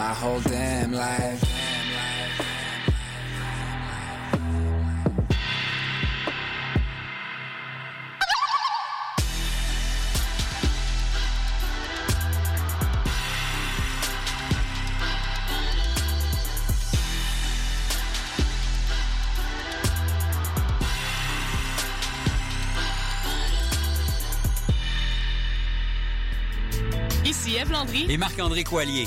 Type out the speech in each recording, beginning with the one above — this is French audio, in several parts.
my whole damn life. Ici Eve Landry, Et Marc-André Coallier.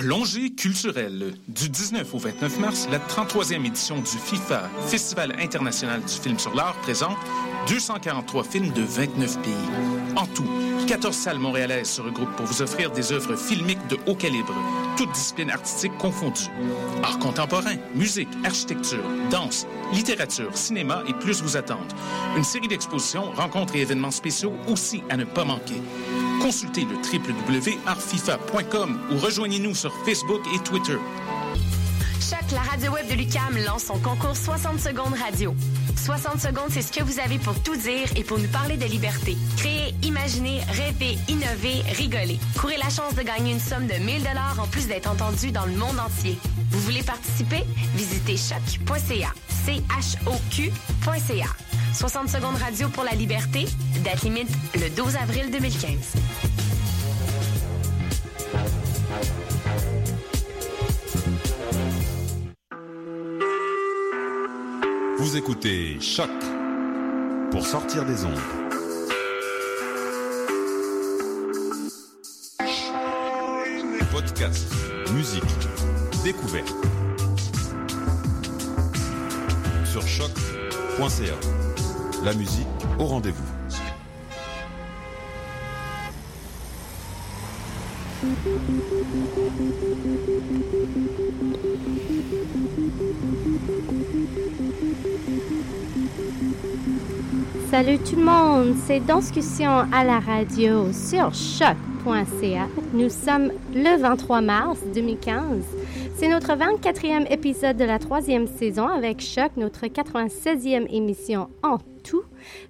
Plongée culturelle. Du 19 au 29 mars, la 33e édition du FIFA, Festival international du film sur l'art, présente 243 films de 29 pays. En tout, 14 salles montréalaises se regroupent pour vous offrir des œuvres filmiques de haut calibre, toutes disciplines artistiques confondues. Art contemporain, musique, architecture, danse, littérature, cinéma et plus vous attendent. Une série d'expositions, rencontres et événements spéciaux aussi à ne pas manquer. Consultez le www.artfifa.com ou rejoignez-nous sur Facebook et Twitter. Choc, la radio web de Lucam lance son concours 60 secondes radio. 60 secondes, c'est ce que vous avez pour tout dire et pour nous parler de liberté. Créer, imaginer, rêver, innover, rigoler. Courez la chance de gagner une somme de 1000 dollars en plus d'être entendu dans le monde entier. Vous voulez participer? Visitez choc.ca. C-H-O-Q.ca. 60 secondes radio pour la liberté. Date limite le 12 avril 2015. Vous écoutez Choc pour sortir des ondes. Podcast, musique, découverte. Sur choc.ca. La musique au rendez-vous. Salut tout le monde, c'est Danscussion à la radio sur choc.ca. Nous sommes le 23 mars 2015. C'est notre 24e épisode de la troisième saison avec Choc, notre 96e émission en tout.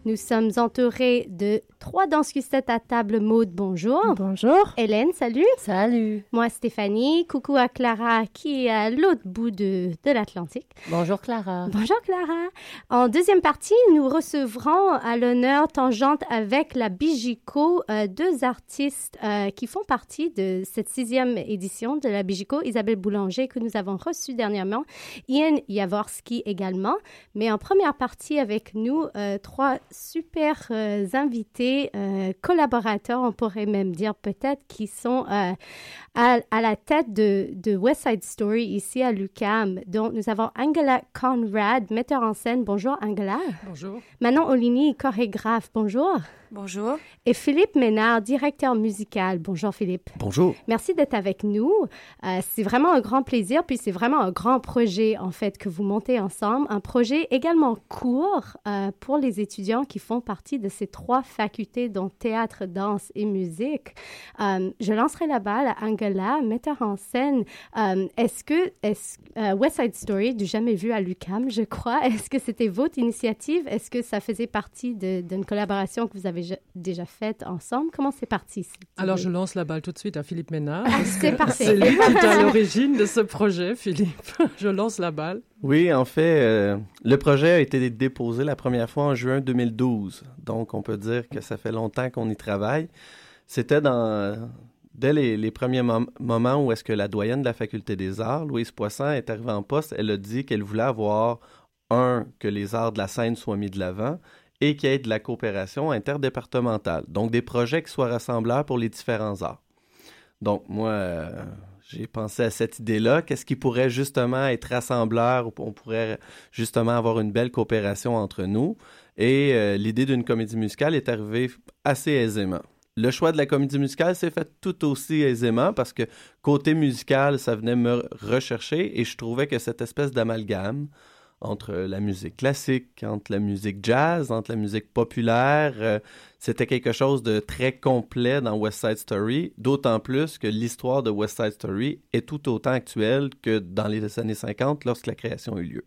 Nous sommes entourés de trois danscussettes à table. Maude, bonjour. Bonjour. Hélène, salut. Salut. Moi, Stéphanie. Coucou à Clara qui est à l'autre bout de, de l'Atlantique. Bonjour Clara. Bonjour Clara. En deuxième partie, nous recevrons à l'honneur Tangente avec la Bijico, euh, deux artistes euh, qui font partie de cette sixième édition de la Bijico, Isabelle Boulanger que nous avons reçue dernièrement, Ian Jaworski également. Mais en première partie avec nous, euh, trois super euh, invités, euh, collaborateurs, on pourrait même dire peut-être, qui sont euh, à, à la tête de, de West Side Story ici à l'UQAM. Donc, nous avons Angela Conrad, metteur en scène. Bonjour, Angela. Bonjour. Manon Oligny, chorégraphe. Bonjour. Bonjour. Et Philippe Ménard, directeur musical. Bonjour, Philippe. Bonjour. Merci d'être avec nous. Euh, c'est vraiment un grand plaisir, puis c'est vraiment un grand projet, en fait, que vous montez ensemble. Un projet également court euh, pour les étudiants qui font partie de ces trois facultés, dont théâtre, danse et musique. Euh, je lancerai la balle à Angela, metteur en scène. Euh, est-ce que est euh, West Side Story, du jamais vu à l'UCAM, je crois, est-ce que c'était votre initiative? Est-ce que ça faisait partie de- d'une collaboration que vous avez déjà faite ensemble? Comment c'est parti? cette Alors, je lance la balle tout de suite à Philippe Ménard. Ah, c'est parfait. C'est lui qui est à l'origine de ce projet, Philippe. Je lance la balle. Oui, en fait, euh, le projet a été déposé la première fois en juin 2012. Donc, on peut dire que ça fait longtemps qu'on y travaille. C'était dans, dès les, premiers moments où est-ce que la doyenne de la faculté des arts, Louise Poisson, est arrivée en poste, elle a dit qu'elle voulait avoir, un, que les arts de la scène soient mis de l'avant et qu'il y ait de la coopération interdépartementale. Donc, des projets qui soient rassembleurs pour les différents arts. Donc, moi, euh, j'ai pensé à cette idée-là. Qu'est-ce qui pourrait justement être rassembleur? On pourrait justement avoir une belle coopération entre nous? Et euh, l'idée d'une comédie musicale est arrivée assez aisément. Le choix de la comédie musicale s'est fait tout aussi aisément parce que côté musical, ça venait me rechercher et je trouvais que cette espèce d'amalgame entre la musique classique, entre la musique jazz, entre la musique populaire, euh, c'était quelque chose de très complet dans West Side Story, d'autant plus que l'histoire de West Side Story est tout autant actuelle que dans les années 50 lorsque la création eut lieu.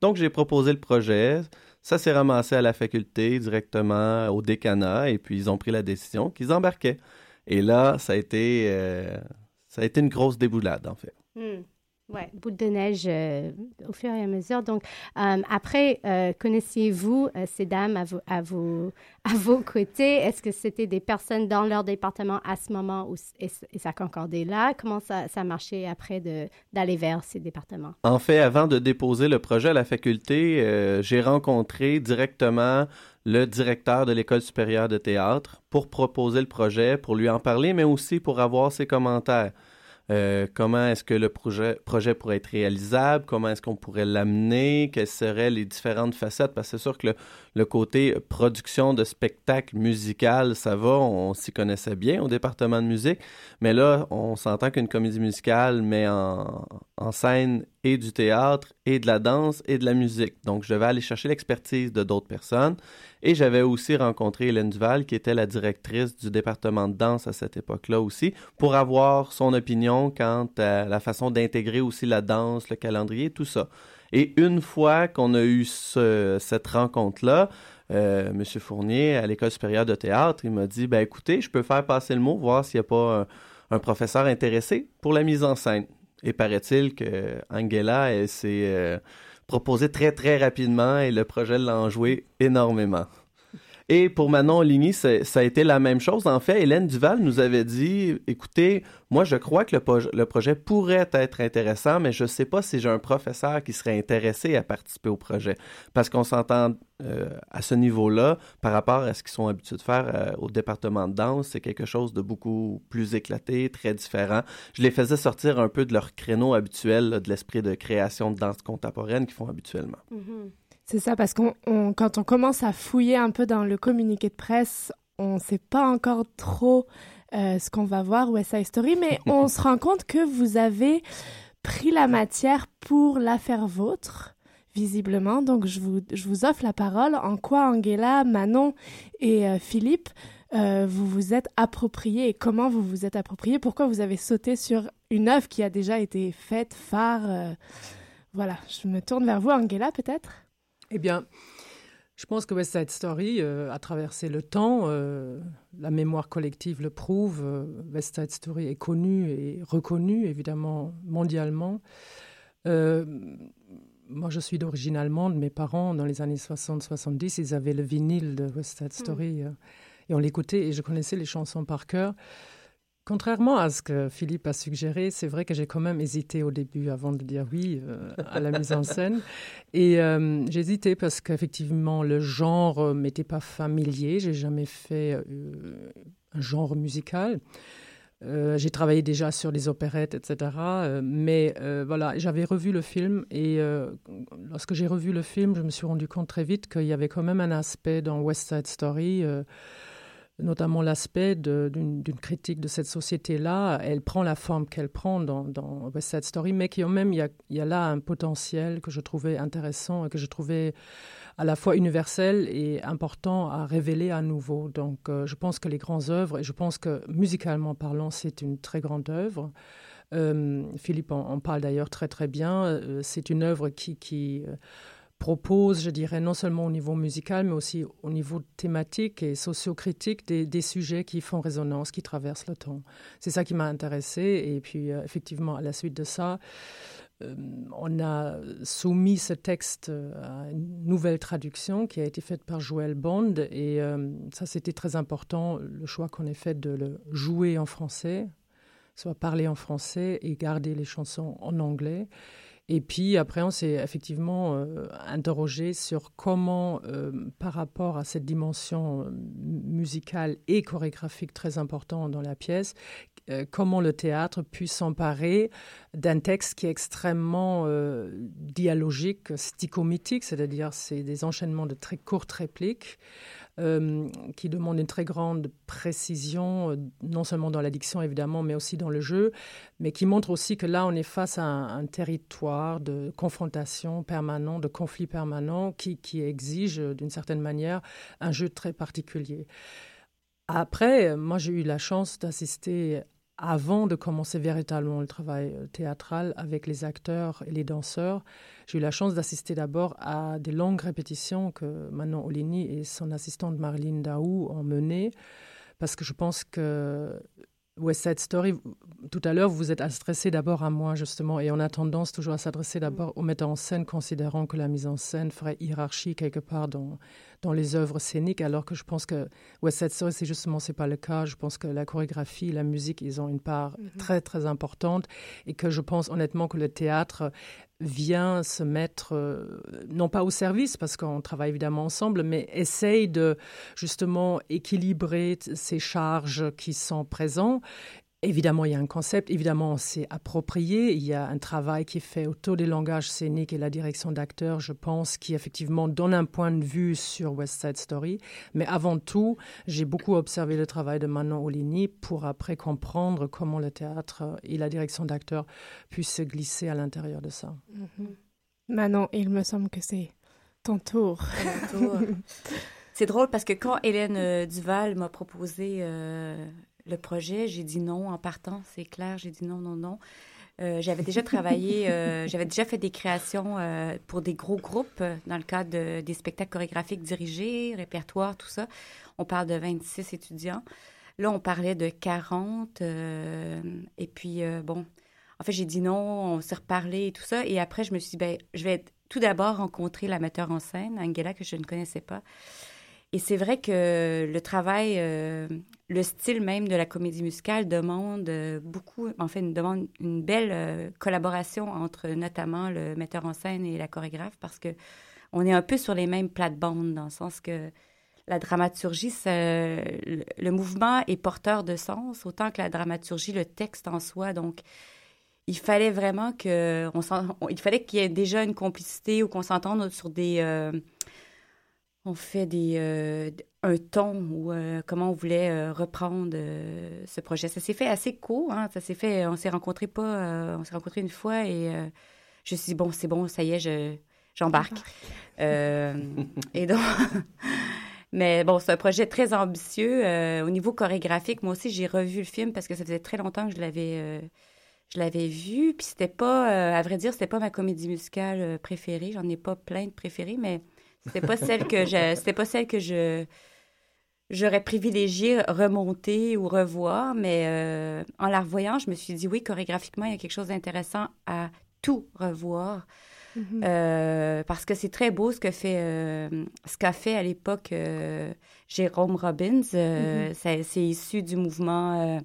Donc j'ai proposé le projet, ça s'est ramassé à la faculté, directement au décanat, et puis ils ont pris la décision qu'ils embarquaient. Et là, ça a été, euh, ça a été une grosse déboulade, en fait. Hmm. Oui, boule de neige euh, au fur et à mesure. Donc, euh, après, euh, connaissiez-vous ces dames à, vos, à, vos, à vos côtés? Est-ce que c'était des personnes dans leur département à ce moment où, et, ça concordait là? Comment ça, ça marchait après d'aller vers ces départements? En fait, avant de déposer le projet à la faculté, j'ai rencontré directement le directeur de l'École supérieure de théâtre pour proposer le projet, pour lui en parler, mais aussi pour avoir ses commentaires. Euh, comment est-ce que le projet, pourrait être réalisable, comment est-ce qu'on pourrait l'amener, quelles seraient les différentes facettes, parce que c'est sûr que le, côté production de spectacle musical, ça va, on, s'y connaissait bien au département de musique, mais là, on s'entend qu'une comédie musicale met en scène et du théâtre et de la danse et de la musique. Donc, je devais aller chercher l'expertise de d'autres personnes. Et j'avais aussi rencontré Hélène Duval, qui était la directrice du département de danse à cette époque-là aussi, pour avoir son opinion quant à la façon d'intégrer aussi la danse, le calendrier, tout ça. Et une fois qu'on a eu cette rencontre-là, euh, M. Fournier, à l'École supérieure de théâtre, il m'a dit, ben écoutez, je peux faire passer le mot, voir s'il n'y a pas un, professeur intéressé pour la mise en scène. Et paraît-il que Angela s'est euh, proposée très très rapidement et le projet l'a enjoué énormément. Et pour Manon Ligny, ça a été la même chose. En fait, Hélène Duval nous avait dit, écoutez, moi je crois que le, projet pourrait être intéressant, mais je ne sais pas si j'ai un professeur qui serait intéressé à participer au projet. Parce qu'on s'entend euh, à ce niveau-là, par rapport à ce qu'ils sont habitués de faire euh, au département de danse, c'est quelque chose de beaucoup plus éclaté, très différent. Je les faisais sortir un peu de leur créneau habituel, de l'esprit de création de danse contemporaine qu'ils font habituellement. Mm-hmm. C'est ça, parce qu'on, quand on commence à fouiller un peu dans le communiqué de presse, on ne sait pas encore trop euh, ce qu'on va voir West Side Story, mais on se rend compte que vous avez pris la matière pour la faire vôtre, visiblement. Donc, je vous, je vous offre la parole. En quoi Angela, Manon et euh, Philippe, euh, vous vous êtes approprié et comment vous vous êtes approprié Pourquoi vous avez sauté sur une œuvre qui a déjà été faite, phare Voilà, je me tourne vers vous, Angela, peut-être? Eh bien, je pense que West Side Story euh, a traversé le temps. Euh, la mémoire collective le prouve. Euh, West Side Story est connu et reconnu, évidemment, mondialement. moi, je suis d'origine allemande. Mes parents, dans les années 60-70, ils avaient le vinyle de West Side hmm. Story. et on l'écoutait et je connaissais les chansons par cœur. Contrairement à ce que Philippe a suggéré, c'est vrai que j'ai quand même hésité au début avant de dire oui euh, à la mise en scène. Et euh, hésité parce qu'effectivement, le genre euh, m'était pas familier. J'ai jamais fait un genre musical. j'ai travaillé déjà sur les opérettes, etc. mais voilà, j'avais revu le film et lorsque j'ai revu le film, je me suis rendu compte très vite qu'il y avait quand même un aspect dans West Side Story notamment l'aspect d'une critique de cette société-là. Elle prend la forme qu'elle prend dans, dans, West Side Story, mais qui, même, il y, a, il y, a, là un potentiel que je trouvais intéressant et que je trouvais à la fois universel et important à révéler à nouveau. Donc, euh, je pense que les grandes œuvres, et je pense que musicalement parlant, c'est une très grande œuvre. Euh, Philippe en, parle d'ailleurs très très bien. Euh, c'est une œuvre qui propose, je dirais, non seulement au niveau musical, mais aussi au niveau thématique et sociocritique des, des sujets qui font résonance, qui traversent le temps. C'est ça qui m'a intéressé. Et puis, euh, effectivement, à la suite de ça, euh, on a soumis ce texte à une nouvelle traduction qui a été faite par Joël Bond. Et euh, ça, c'était très important, le choix qu'on ait fait de le jouer en français soit parler en français et garder les chansons en anglais. Et puis après, on s'est effectivement euh, interrogé sur comment, euh, par rapport à cette dimension euh, musicale et chorégraphique très importante dans la pièce, comment le théâtre puisse s'emparer d'un texte qui est extrêmement dialogique, stichomitique, c'est-à-dire c'est des enchaînements de très courtes répliques euh, qui demande une très grande précision, euh, non seulement dans l'addiction évidemment, mais aussi dans le jeu, mais qui montre aussi que là, on est face à un, territoire de confrontation permanente, de conflit permanent, qui, qui exige d'une certaine manière un jeu très particulier. Après, moi, j'ai eu la chance d'assister avant de commencer véritablement le travail euh, théâtral avec les acteurs et les danseurs, j'ai eu la chance d'assister d'abord à des longues répétitions que Manon Olini et son assistante Marlene Daou ont menées, parce que je pense que West Side Story, tout à l'heure, vous vous êtes adressé d'abord à moi, justement, et on a tendance toujours à s'adresser d'abord au metteur en scène, considérant que la mise en scène ferait hiérarchie quelque part dans, dans les œuvres scéniques, alors que je pense que West Side Story, c'est justement, c'est pas le cas. Je pense que la chorégraphie, la musique, ils ont une part mhm. très, très importante et que je pense honnêtement que le théâtre vient se mettre, euh, non pas au service, parce qu'on travaille évidemment ensemble, mais essaye de justement équilibrer ces charges qui sont présentes Évidemment, il y a un concept, évidemment, c'est approprié. Il y a un travail qui est fait autour des langages scéniques et la direction d'acteurs, je pense, qui effectivement donne un point de vue sur West Side Story. Mais avant tout, j'ai beaucoup observé le travail de Manon Olini pour après comprendre comment le théâtre et la direction d'acteurs puissent se glisser à l'intérieur de ça. Mm-hmm. Manon, il me semble que c'est ton tour. c'est drôle parce que quand Hélène euh, Duval m'a proposé euh, le projet. J'ai dit non en partant, c'est clair. J'ai dit non, non, non. Euh, j'avais déjà travaillé, euh, j'avais déjà fait des créations euh, pour des gros groupes dans le cadre des spectacles chorégraphiques dirigés, répertoire, tout ça. On parle de 26 étudiants. Là, on parlait de 40. et puis, bon, en fait, j'ai dit non, on s'est reparlé et tout ça. Et après, je me suis dit, ben, je vais tout d'abord rencontrer la metteur en scène, Angela, que je ne connaissais pas. Et c'est vrai que le travail, euh, le style même de la comédie musicale demande euh, beaucoup, en fait, demande une belle euh, collaboration entre notamment le metteur en scène et la chorégraphe parce que on est un peu sur les mêmes plates-bandes dans le sens que la dramaturgie, le, mouvement est porteur de sens autant que la dramaturgie, le texte en soi. Donc, il fallait vraiment que, on, il fallait qu'il y ait déjà une complicité ou qu'on s'entende sur des on fait des, euh, un ton ou euh, comment on voulait euh, reprendre ce projet. Ça s'est fait assez court, hein. ça s'est fait, on s'est rencontrés pas, on s'est rencontrés une fois et je me suis dit, bon, c'est bon, ça y est, je, j'embarque. et donc, mais bon, c'est un projet très ambitieux. au niveau chorégraphique, moi aussi, j'ai revu le film parce que ça faisait très longtemps que je l'avais je l'avais vu, puis c'était pas, à vrai dire, c'était pas ma comédie musicale préférée. J'en ai pas plein de préférées, mais c'était pas celle que je, c'était pas celle que je, j'aurais privilégié remonter ou revoir, mais euh, en la revoyant, je me suis dit oui, chorégraphiquement, il y a quelque chose d'intéressant à tout revoir. Mm-hmm. Euh, parce que c'est très beau ce que fait euh, ce qu'a fait à l'époque Jérôme Robbins. Mm-hmm. c'est issu du mouvement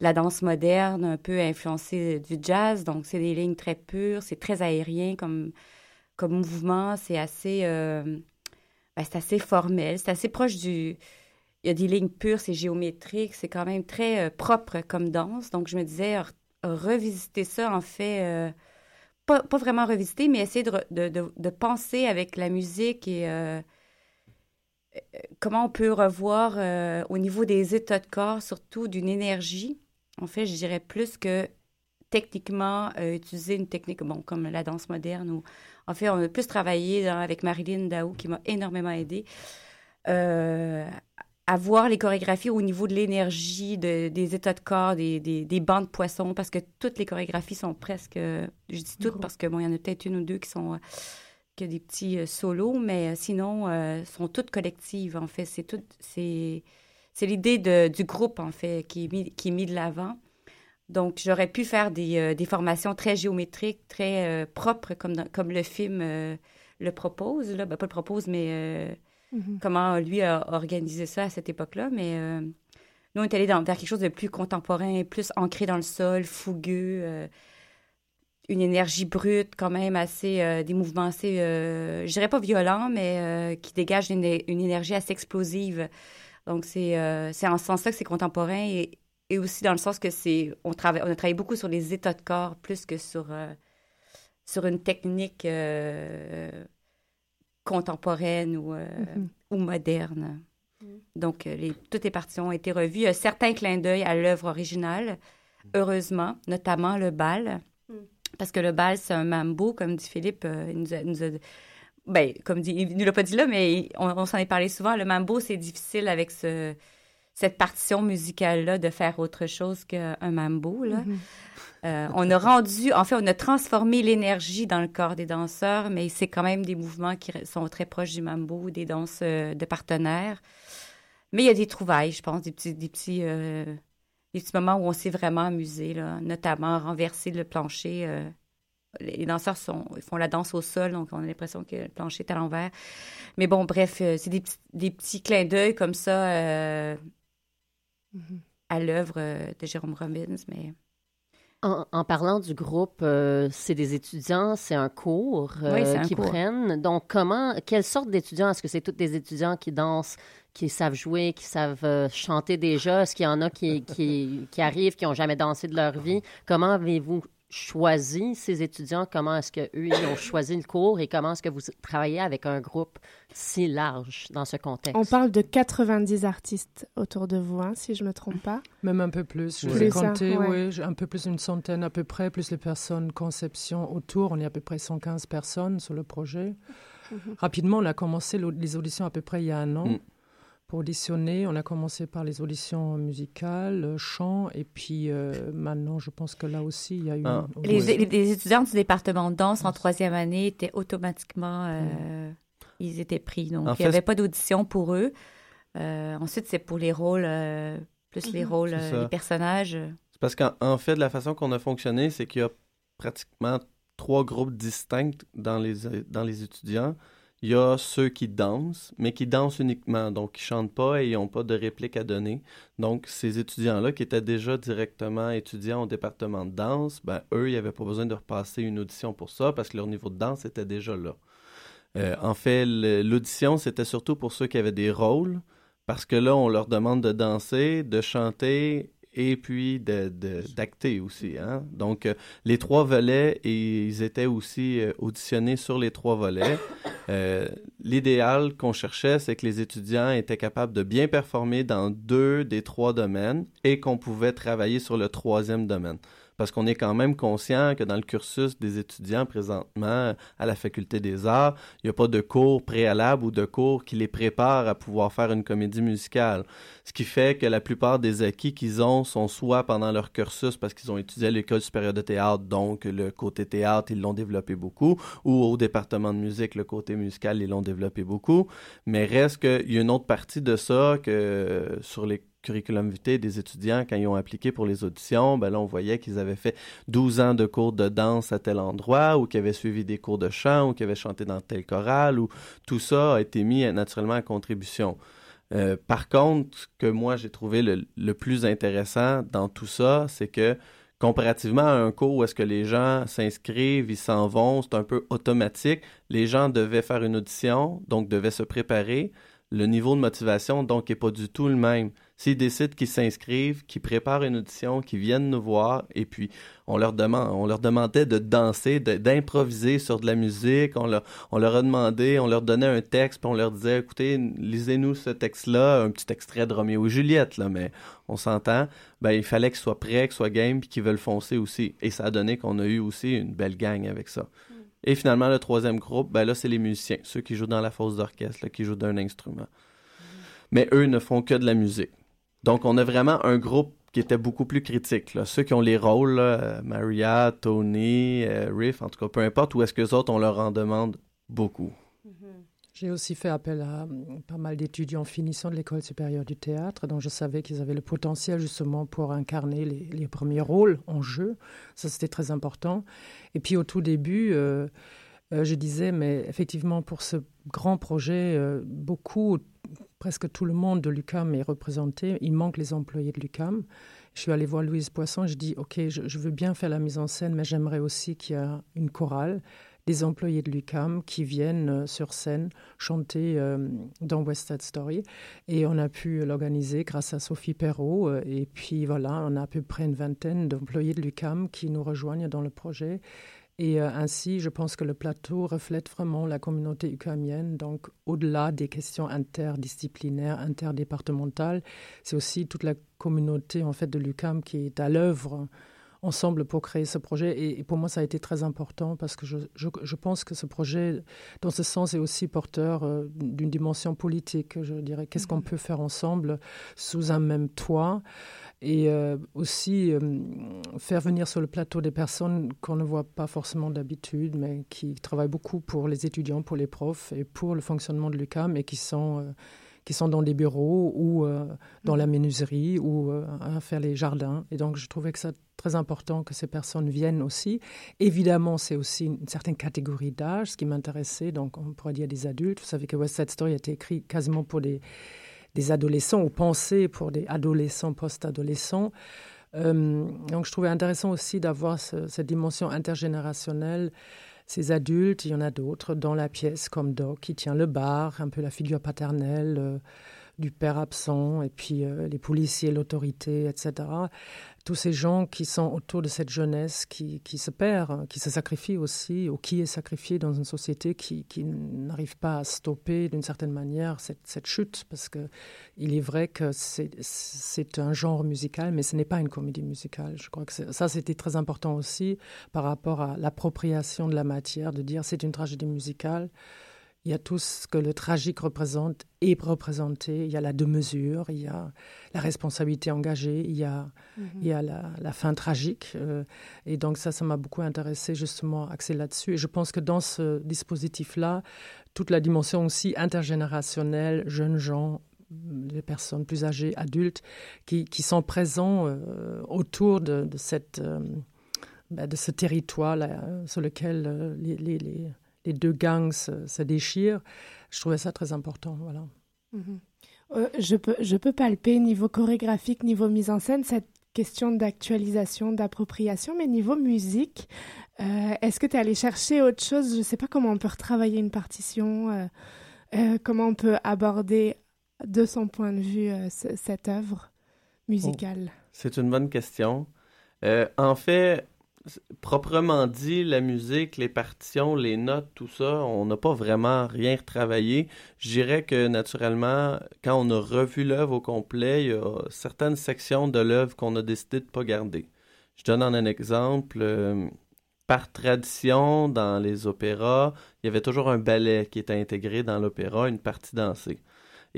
la danse moderne, un peu influencé du jazz. Donc c'est des lignes très pures, c'est très aérien comme comme mouvement, c'est assez, euh, ben, assez formel, c'est assez proche du... Il y a des lignes pures, c'est géométrique, c'est quand même très euh, propre comme danse. Donc, je me disais, revisiter ça, en fait, euh, pas, vraiment revisiter, mais essayer de, penser avec la musique et comment on peut revoir au niveau des états de corps, surtout d'une énergie. En fait, je dirais plus que techniquement utiliser une technique bon, comme la danse moderne ou en fait, on a plus travaillé avec Marilyn Daou, qui m'a énormément aidé. Euh, à voir les chorégraphies au niveau de l'énergie, des états de corps, des, des, bancs de poissons, parce que toutes les chorégraphies sont presque, je dis toutes parce que bon, il y en a peut-être une ou deux qui sont qui a des petits euh, solos, mais euh, sinon, sont toutes collectives. En fait, c'est tout, c'est c'est l'idée du groupe en fait qui est mis, qui est mis de l'avant. Donc, j'aurais pu faire des, euh, des, formations très géométriques, très euh, propres, comme, comme le film euh, le propose. Là. Ben, pas le propose, mais mm-hmm. comment lui a organisé ça à cette époque-là. Mais Nous, on est allé dans, vers quelque chose de plus contemporain, plus ancré dans le sol, fougueux, une énergie brute quand même assez, des mouvements assez, je dirais pas violents, mais qui dégagent une, une énergie assez explosive. Donc, c'est c'est en ce sens-là que c'est contemporain et, et aussi dans le sens que c'est, on, travaille, on a travaillé beaucoup sur les états de corps plus que sur, euh, sur une technique euh, contemporaine ou, euh, Mhm. ou moderne. Donc, euh, les, toutes les parties ont été revues. Il y a certains clins d'œil à l'œuvre originale, heureusement, notamment le bal. Parce que le bal, c'est un mambo, comme dit Philippe. il nous a, nous a- ben, comme dit, il ne l'a pas dit là, mais on, on s'en est parlé souvent. Le mambo, c'est difficile avec ce, cette partition musicale-là de faire autre chose qu'un mambo. Là. Mhm. Euh, on a rendu, en fait, on a transformé l'énergie dans le corps des danseurs, mais c'est quand même des mouvements qui sont très proches du mambo, des danses euh, de partenaires. Mais il y a des trouvailles, je pense, des petits, des petits, euh, des petits moments où on s'est vraiment amusé, là, notamment renverser le plancher. euh, les danseurs sont, font la danse au sol, donc on a l'impression que le plancher est à l'envers. Mais bon, bref, c'est des, petits- des petits clins d'œil comme ça euh, À l'œuvre euh, de Jérôme Robbins, mais... En, en parlant du groupe, euh, c'est des étudiants, c'est un cours euh, Oui, c'est un qui cours. prennent. Donc, comment, quelle sorte d'étudiants? Est-ce que c'est tous des étudiants qui dansent, qui savent jouer, qui savent euh, chanter déjà? Est-ce qu'il y en a qui, qui, qui arrivent, qui n'ont jamais dansé de leur vie? Comment avez-vous choisi ces étudiants? Comment est-ce qu'eux, ils ont choisi le cours et comment est-ce que vous travaillez avec un groupe si large dans ce contexte? On parle de 90 artistes autour de vous, hein, si je me trompe pas. Même un peu plus. Je ai comptés, ouais. oui, un peu plus d'une centaine à peu près, plus les personnes conception autour. On est à peu près 115 personnes sur le projet. Mhm. Rapidement, on a commencé les auditions à peu près il y a un an. Mm. Pour auditionner, on a commencé par les auditions musicales, euh, chant, et puis euh, maintenant, je pense que là aussi, il y a eu... Ah. une- Les, étudiants du département de danse en troisième année étaient automatiquement, euh, ils étaient pris. Donc, En il fait, n'y avait pas d'audition pour eux. Euh, ensuite, c'est pour les rôles, euh, plus les Mhm. rôles, euh, les personnages. C'est parce qu'en en fait, de la façon qu'on a fonctionné, c'est qu'il y a pratiquement trois groupes distincts dans les, dans les étudiants. Il y a ceux qui dansent, mais qui dansent uniquement, donc qui chantent pas et ils n'ont pas de réplique à donner. Donc, ces étudiants-là qui étaient déjà directement étudiants au département de danse, ben, eux, ils n'avaient pas besoin de repasser une audition pour ça parce que leur niveau de danse était déjà là. Euh, en fait, l'audition, c'était surtout pour ceux qui avaient des rôles, parce que là, on leur demande de danser, de chanter et puis d'acter aussi. Hein? Donc, euh, les trois volets, et ils étaient aussi euh, auditionnés sur les trois volets. Euh, L'idéal qu'on cherchait, c'est que les étudiants étaient capables de bien performer dans deux des trois domaines et qu'on pouvait travailler sur le troisième domaine. Parce qu'on est quand même conscient que dans le cursus des étudiants présentement à la Faculté des Arts, il n'y a pas de cours préalable ou de cours qui les préparent à pouvoir faire une comédie musicale. Ce qui fait que la plupart des acquis qu'ils ont sont soit pendant leur cursus parce qu'ils ont étudié à l'École supérieure de théâtre, donc le côté théâtre, ils l'ont développé beaucoup, ou au département de musique, le côté musical, ils l'ont développé beaucoup. Mais reste qu'il y a une autre partie de ça que sur les curriculum vitae des étudiants, quand ils ont appliqué pour les auditions, ben là, on voyait qu'ils avaient fait 12 ans de cours de danse à tel endroit, ou qu'ils avaient suivi des cours de chant, ou qu'ils avaient chanté dans tel choral, ou tout ça a été mis euh, naturellement à contribution. Euh, par contre, ce que moi j'ai trouvé le, le plus intéressant dans tout ça, c'est que comparativement à un cours où est-ce que les gens s'inscrivent, ils s'en vont, c'est un peu automatique, les gens devaient faire une audition, donc devaient se préparer. Le niveau de motivation, donc, n'est pas du tout le même. S'ils décident qu'ils s'inscrivent, qu'ils préparent une audition, qu'ils viennent nous voir, et puis on leur, demande, on leur demandait de danser, d'improviser sur de la musique, on leur, on leur a demandé, on leur donnait un texte, puis on leur disait, écoutez, lisez-nous ce texte-là, un petit extrait de Roméo et Juliette, là, mais on s'entend, ben, il fallait qu'ils soient prêts, qu'ils soient game, puis qu'ils veulent foncer aussi. Et ça a donné qu'on a eu aussi une belle gang avec ça. Et finalement, le troisième groupe, ben là, c'est les musiciens, ceux qui jouent dans la fosse d'orchestre, qui jouent d'un instrument. Mais eux ne font que de la musique. Donc, on a vraiment un groupe qui était beaucoup plus critique. Ceux qui ont les rôles, Maria, Tony, euh, Riff, en tout cas, peu importe où est-ce que les autres, on leur en demande beaucoup. J'ai aussi fait appel à hum, pas mal d'étudiants finissant de l'école supérieure du théâtre, dont je savais qu'ils avaient le potentiel justement pour incarner les, premiers rôles en jeu. Ça, c'était très important. Et puis au tout début, euh, euh, je disais, mais effectivement, pour ce grand projet, beaucoup presque tout le monde de l'UCAM est représenté. Il manque les employés de l'UCAM. Je suis allée voir Louise Poisson. Je dis, OK, je, veux bien faire la mise en scène, mais j'aimerais aussi qu'il y ait une chorale des employés de l'UCAM qui viennent euh, sur scène chanter euh, dans West Side Story. Et on a pu l'organiser grâce à Sophie Perrault. euh, et puis voilà, on a à peu près une vingtaine d'employés de l'UCAM qui nous rejoignent dans le projet. Et euh, ainsi, je pense que le plateau reflète vraiment la communauté ukamienne. Donc, au-delà des questions interdisciplinaires, interdépartementales, c'est aussi toute la communauté en fait de l'UCAM qui est à l'œuvre ensemble pour créer ce projet. Et, et pour moi, ça a été très important parce que je, je, je pense que ce projet, dans ce sens, est aussi porteur euh, d'une dimension politique. Je dirais, qu'est-ce qu'on peut faire ensemble sous un même toit? Et euh, aussi euh, faire venir sur le plateau des personnes qu'on ne voit pas forcément d'habitude, mais qui travaillent beaucoup pour les étudiants, pour les profs et pour le fonctionnement de l'UCAM et qui sont, euh, qui sont dans des bureaux ou dans la menuiserie ou à faire les jardins. Et donc, je trouvais que c'est très important que ces personnes viennent aussi. Évidemment, c'est aussi une certaine catégorie d'âge, ce qui m'intéressait. Donc, on pourrait dire des adultes. Vous savez que West Side Story a été écrit quasiment pour des des adolescents ou pensés pour des adolescents, post-adolescents. Euh, donc je trouvais intéressant aussi d'avoir ce, cette dimension intergénérationnelle. Ces adultes, il y en a d'autres dans la pièce, comme Doc, qui tient le bar, un peu la figure paternelle euh, du père absent, et puis euh, les policiers, l'autorité, etc. Tous ces gens qui sont autour de cette jeunesse qui, qui se perd, qui se sacrifie aussi, ou qui est sacrifié dans une société qui, qui n'arrive pas à stopper d'une certaine manière cette, cette chute, parce que il est vrai que c'est un genre musical, mais ce n'est pas une comédie musicale. Je crois que ça, c'était très important aussi par rapport à l'appropriation de la matière, de dire c'est une tragédie musicale. Il y a tout ce que le tragique représente et représenté. Il y a la deux-mesures, il y a la responsabilité engagée, il y a, mm -hmm. il y a la, la fin tragique. Euh, et donc ça, ça m'a beaucoup intéressé justement, axé là-dessus. Et je pense que dans ce dispositif-là, toute la dimension aussi intergénérationnelle, jeunes gens, les personnes plus âgées, adultes, qui, qui sont présents euh, autour de, de, cette, euh, bah, de ce territoire là, sur lequel les, les, les les deux gangs se, se, déchirent. Je trouvais ça très important. Voilà. Mm -hmm. euh, je, peux, je peux palper niveau chorégraphique, niveau mise en scène, cette question d'actualisation, d'appropriation, mais niveau musique, euh, est-ce que tu es allé chercher autre chose? Je ne sais pas comment on peut retravailler une partition, euh, comment on peut aborder de son point de vue cette œuvre musicale. Oh, C'est une bonne question. en fait, proprement dit, la musique, les partitions, les notes, tout ça, on n'a pas vraiment rien retravaillé. Je dirais que naturellement, quand on a revu l'œuvre au complet, il y a certaines sections de l'œuvre qu'on a décidé de ne pas garder. Je donne un exemple. Euh, par tradition, dans les opéras, il y avait toujours un ballet qui était intégré dans l'opéra, une partie dansée.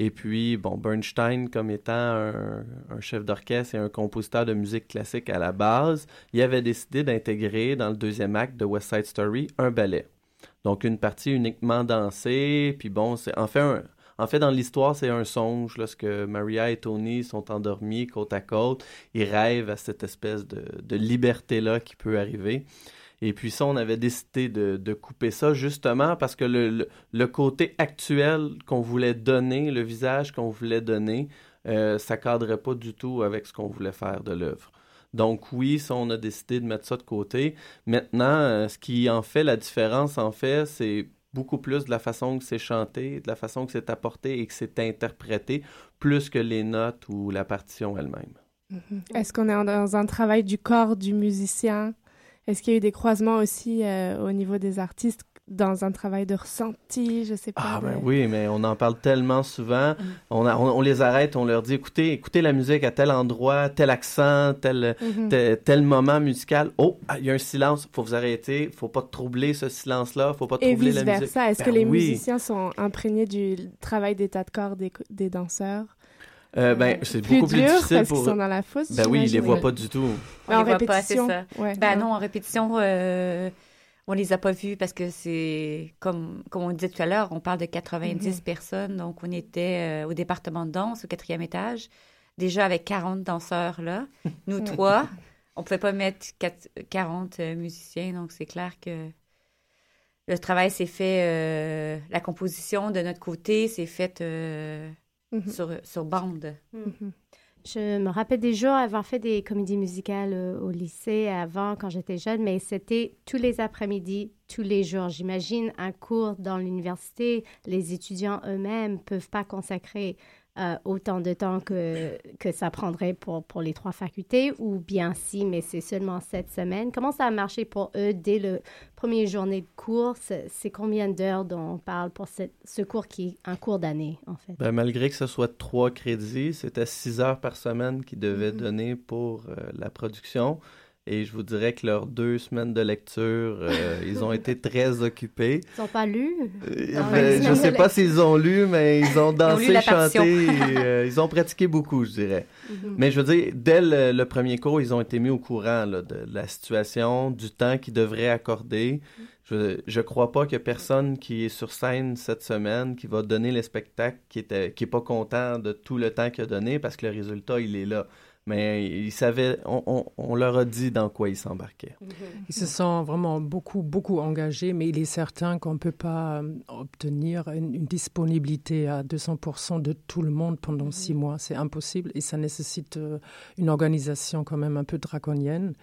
Et puis, bon, Bernstein, comme étant un, chef d'orchestre et un compositeur de musique classique à la base, il avait décidé d'intégrer dans le deuxième acte de West Side Story un ballet. Donc, une partie uniquement dansée. Puis bon, c'est en fait un, en fait, dans l'histoire, c'est un songe. Lorsque Maria et Tony sont endormis côte à côte, ils rêvent à cette espèce de, de liberté-là qui peut arriver. Et puis ça, on avait décidé de, couper ça justement parce que le, côté actuel qu'on voulait donner, le visage qu'on voulait donner, euh, ça cadrait pas du tout avec ce qu'on voulait faire de l'œuvre. Donc oui, ça, on a décidé de mettre ça de côté. Maintenant, euh, ce qui en fait la différence, en fait, c'est beaucoup plus de la façon que c'est chanté, de la façon que c'est apporté et que c'est interprété, plus que les notes ou la partition elle-même. Mm -hmm. Est-ce qu'on est dans un travail du corps du musicien? Est-ce qu'il y a eu des croisements aussi euh, au niveau des artistes dans un travail de ressenti, je sais pas. Ah de... ben oui, mais on en parle tellement souvent. Mm. On, a, on, on, les arrête, on leur dit écoutez, écoutez la musique à tel endroit, tel accent, tel, mm -hmm. tel, tel, moment musical. Oh, il y a un silence, faut vous arrêter, faut pas troubler ce silence-là, faut pas troubler la musique. Est-ce ben que les oui. musiciens sont imprégnés du travail d'état de corps des, des danseurs? Euh, ben, c'est beaucoup plus difficile parce pour. Qu'ils sont dans la fosse. Ben oui, ils les voient pas du tout. On en les répétition. Voit pas, c'est ça. Ouais, ben ouais. non, en répétition, euh, on les a pas vus parce que c'est comme comme on disait tout à l'heure, on parle de 90 mm -hmm. personnes, donc on était euh, au département de danse au quatrième étage, déjà avec 40 danseurs là, nous trois, on pouvait pas mettre 4, 40 musiciens, donc c'est clair que le travail s'est fait, euh, la composition de notre côté s'est faite Mhm. sur, sur bande. Mhm. Je me rappelle des jours avoir fait des comédies musicales euh, au lycée avant, quand j'étais jeune, mais c'était tous les après-midi, tous les jours. J'imagine un cours dans l'université, les étudiants eux-mêmes peuvent pas consacrer euh, autant de temps que, que ça prendrait pour, pour les trois facultés, ou bien si, mais c'est seulement cette semaine. Comment ça a marché pour eux dès le premier journée de cours? C'est combien d'heures dont on parle pour cette- ce cours qui est un cours d'année, en fait? Ben, malgré que ce soit trois crédits, c'était six heures par semaine qu'ils devaient Mhm. donner pour euh, la production. Et je vous dirais que leurs deux semaines de lecture, euh, ils ont été très occupés. Ils n'ont pas lu? Euh, Dans ben, je semaines sais pas s'ils ont lu, mais ils ont dansé, chanté, et, euh, ils ont pratiqué beaucoup, je dirais. Mhm. Mais je veux dire, dès le, le premier cours, ils ont été mis au courant là, de la situation, du temps qu'ils devraient accorder. Je, je crois pas qu'il y a personne qui est sur scène cette semaine qui va donner le spectacle qui était qui est pas content de tout le temps qu'il a donné parce que le résultat il est là. Mais ils savaient, on, on- on leur a dit dans quoi ils s'embarquaient. Ils se sont vraiment beaucoup, beaucoup engagés, mais il est certain qu'on ne peut pas euh, obtenir une, une disponibilité à 200% de tout le monde pendant six mois. C'est impossible et ça nécessite euh, une organisation quand même un peu draconienne.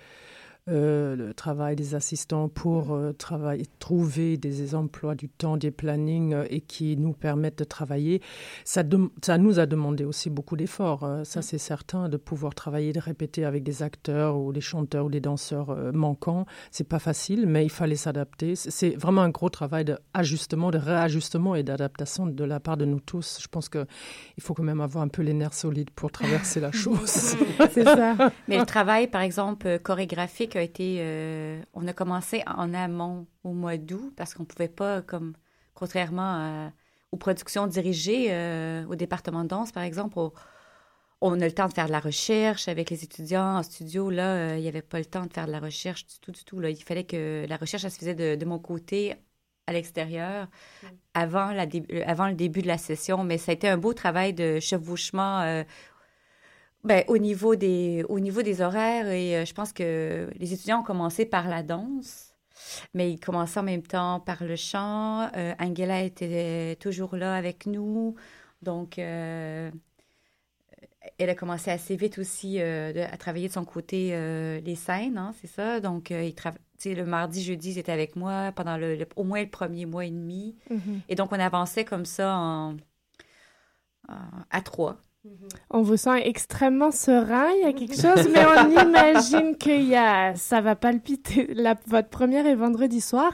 Euh, le travail des assistants pour euh, travailler, trouver des emplois du temps, des plannings euh, et qui nous permettent de travailler. Ça, ça nous a demandé aussi beaucoup d'efforts. euh, ça, c'est certain, de pouvoir travailler, de répéter avec des acteurs ou des chanteurs ou des danseurs euh, manquants. C'est pas facile, mais il fallait s'adapter. C'est- vraiment un gros travail d'ajustement, de réajustement et d'adaptation de la part de nous tous. Je pense que il faut quand même avoir un peu les nerfs solides pour traverser la chose. C'est ça. Mais le travail, par exemple, euh, a été. euh, on a commencé en amont au mois d'août parce qu'on pouvait pas, comme contrairement à- aux productions dirigées euh, au département de danse, par exemple, au- on a le temps de faire de la recherche avec les étudiants en studio. Là, euh, il n'y avait pas le temps de faire de la recherche du tout, du tout. Là. Il fallait que la recherche, elle se faisait de, de mon côté à l'extérieur avant, la dé- euh, avant le début de la session. Mais ça a été un beau travail de chevauchement euh, ben, au, niveau des, au niveau des horaires. Et euh, je pense que les étudiants ont commencé par la danse. Mais ils commençaient en même temps par le chant. Euh, Angela était toujours là avec nous. Donc, euh, elle a commencé assez vite aussi euh, de- à travailler de son côté euh, les scènes, hein, c'est ça. Donc, euh, il le mardi, jeudi, ils étaient avec moi pendant le, le- au moins le premier mois et demi. Mhm. Et donc, on avançait comme ça en, en- à trois. On vous sent extrêmement serein, il y a quelque chose, mais on imagine que y a, ça va palpiter. La, votre première est vendredi soir.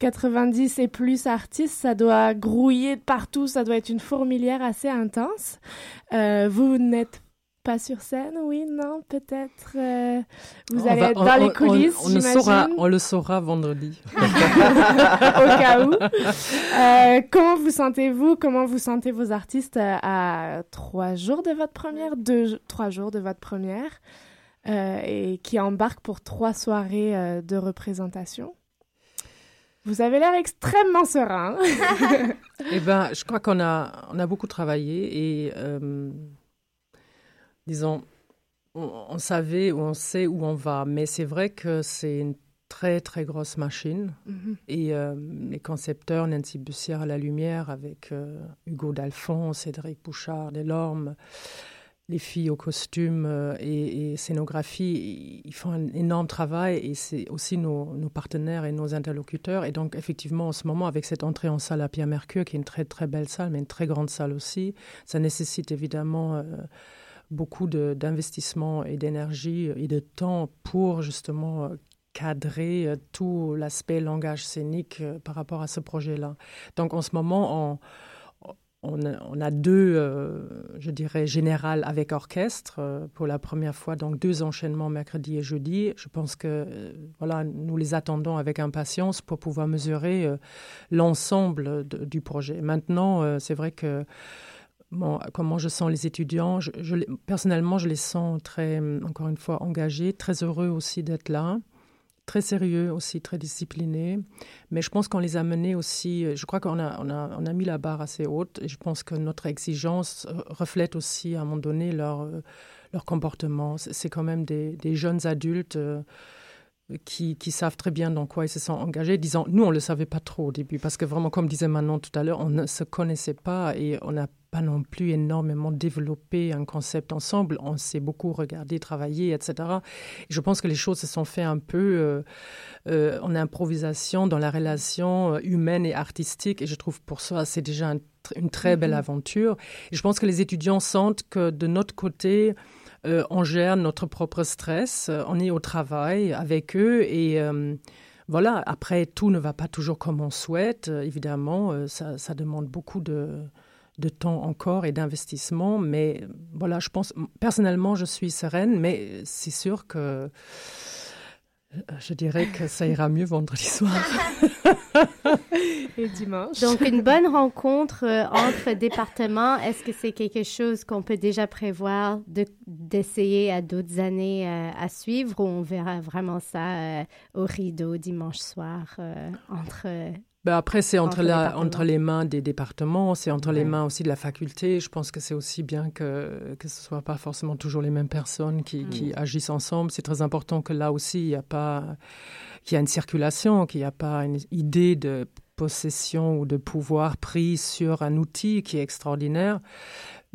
90 et plus artistes, ça doit grouiller partout, ça doit être une fourmilière assez intense. Euh, vous n'êtes pas sur scène, oui, non, peut-être. euh, vous On allez va- être on- dans on- les coulisses, on, le saura, on le saura vendredi. au cas où. Euh, comment vous sentez-vous Comment vous sentez vos artistes euh, à trois jours de votre première, deux, trois jours de votre première, euh, et qui embarquent pour trois soirées de représentation? Vous avez l'air extrêmement serein. Eh ben, je crois qu'on a, on a beaucoup travaillé et, disons, on, on savait ou on sait où on va, mais c'est vrai que c'est une très, très grosse machine. Mhm. Et euh, les concepteurs, Nancy Bussière à la lumière, avec euh, Hugo Dalphon, Cédric Bouchard, Delorme, les filles au costume euh, et, et scénographie, ils font un énorme travail et c'est aussi nos, nos partenaires et nos interlocuteurs. Et donc, effectivement, en ce moment, avec cette entrée en salle à Pierre Mercure, qui est une très, très belle salle, mais une très grande salle aussi, ça nécessite évidemment euh, beaucoup d'investissement et d'énergie et de temps pour justement cadrer euh, tout l'aspect langage scénique euh, par rapport à ce projet-là. Donc, en ce moment, on on a, deux, euh, je dirais, générales avec orchestre pour la première fois, donc deux enchaînements mercredi et jeudi. Je pense que voilà, nous les attendons avec impatience pour pouvoir mesurer l'ensemble du projet. Maintenant, c'est vrai que comment je sens les étudiants, je, personnellement, je les sens très, hum, encore une fois, engagés, très heureux aussi d'être là très sérieux aussi, très disciplinés. Mais je pense qu'on les a menés aussi, euh, je crois qu'on a, on a, on a mis la barre assez haute et je pense que notre exigence euh, reflète aussi à un moment donné leur, euh, leur comportement. C'est quand même des, jeunes adultes euh, qui, qui savent très bien dans quoi ils se sont engagés. Disons, nous, on ne le savait pas trop au début parce que vraiment, comme disait Manon tout à l'heure, on ne se connaissait pas et on n'a pas non plus énormément développé un concept ensemble. On s'est beaucoup regardé, travaillé, etc. je pense que les choses se sont faites un peu euh, euh, en improvisation dans la relation humaine et artistique. Et je trouve pour ça, c'est déjà une très belle mm-hmm. aventure. Et je pense que les étudiants sentent que de notre côté, on gère notre propre stress, on est au travail avec eux et voilà, après, tout ne va pas toujours comme on souhaite. Euh, évidemment, euh, ça, demande beaucoup de, de temps encore et d'investissement. Mais voilà, je pense, personnellement, je suis sereine, mais c'est sûr que je dirais que ça ira mieux vendredi soir. Et dimanche. Donc, une bonne rencontre euh, entre départements, est-ce que c'est quelque chose qu'on peut déjà prévoir d'essayer à d'autres années euh, à suivre ou on verra vraiment ça euh, au rideau dimanche soir entre ben après, c'est entre, la, entre les mains des départements, c'est entre les mains aussi de la faculté. Je pense que c'est aussi bien que, que ce ne soit pas forcément toujours les mêmes personnes qui, qui mm. agissent ensemble. C'est très important que là aussi, il n'y a pas qu'il y a une circulation, qu'il n'y a pas une idée de possession ou de pouvoir pris sur un outil qui est extraordinaire.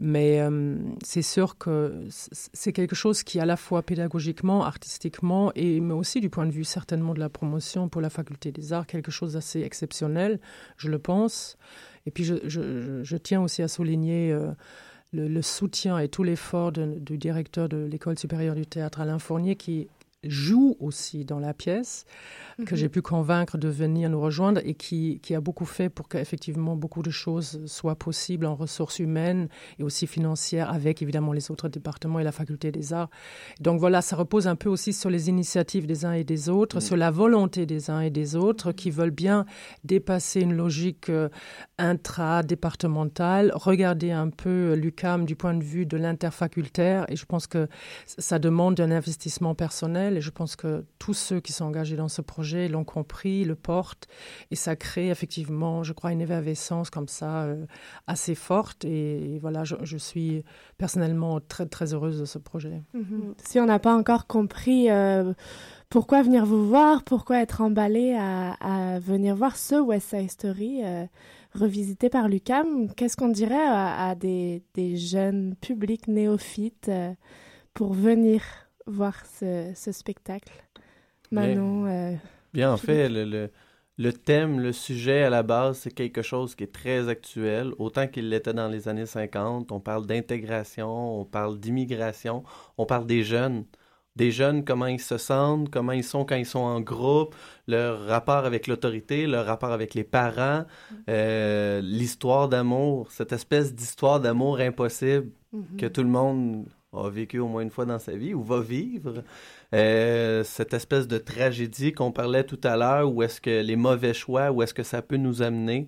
Mais euh, c'est sûr que c'est quelque chose qui, à la fois pédagogiquement, artistiquement, et mais aussi du point de vue certainement de la promotion pour la faculté des arts, quelque chose d'assez exceptionnel, je le pense. Et puis je, tiens aussi à souligner euh, le, le, soutien et tout l'effort du directeur de l'école supérieure du théâtre, Alain Fournier, qui joue aussi dans la pièce, que j'ai mhm. pu convaincre de venir nous rejoindre et qui, qui a beaucoup fait pour qu'effectivement beaucoup de choses soient possibles en ressources humaines et aussi financières avec évidemment les autres départements et la faculté des arts. Donc voilà, ça repose un peu aussi sur les initiatives des uns et des autres, mhm. sur la volonté des uns et des autres qui veulent bien dépasser une logique euh, intra-départementale, regarder un peu l'UCAM du point de vue de l'interfacultaire et je pense que ça demande un investissement personnel et je pense que tous ceux qui sont engagés dans ce projet l'ont compris, le portent et ça crée effectivement, je crois, une effervescence comme ça euh, assez forte et, voilà, je, suis personnellement très très heureuse de ce projet. Mhm. Si on n'a pas encore compris euh, pourquoi venir vous voir, pourquoi être emballé à, venir voir ce West Side Story euh, revisité par l'UCAM, qu'est-ce qu'on dirait à, des, jeunes publics néophytes pour venir? Voir ce, ce spectacle. Manon. Bien, euh, bien en fait, le, le, thème, le sujet à la base, c'est quelque chose qui est très actuel, autant qu'il l'était dans les années 50. On parle d'intégration, on parle d'immigration, on parle des jeunes. Des jeunes, comment ils se sentent, comment ils sont quand ils sont en groupe, leur rapport avec l'autorité, leur rapport avec les parents, euh, l'histoire d'amour, cette espèce d'histoire d'amour impossible mm-hmm. que tout le monde a vécu au moins une fois dans sa vie ou va vivre. Euh, cette espèce de tragédie qu'on parlait tout à l'heure, où est-ce que les mauvais choix, où est-ce que ça peut nous amener,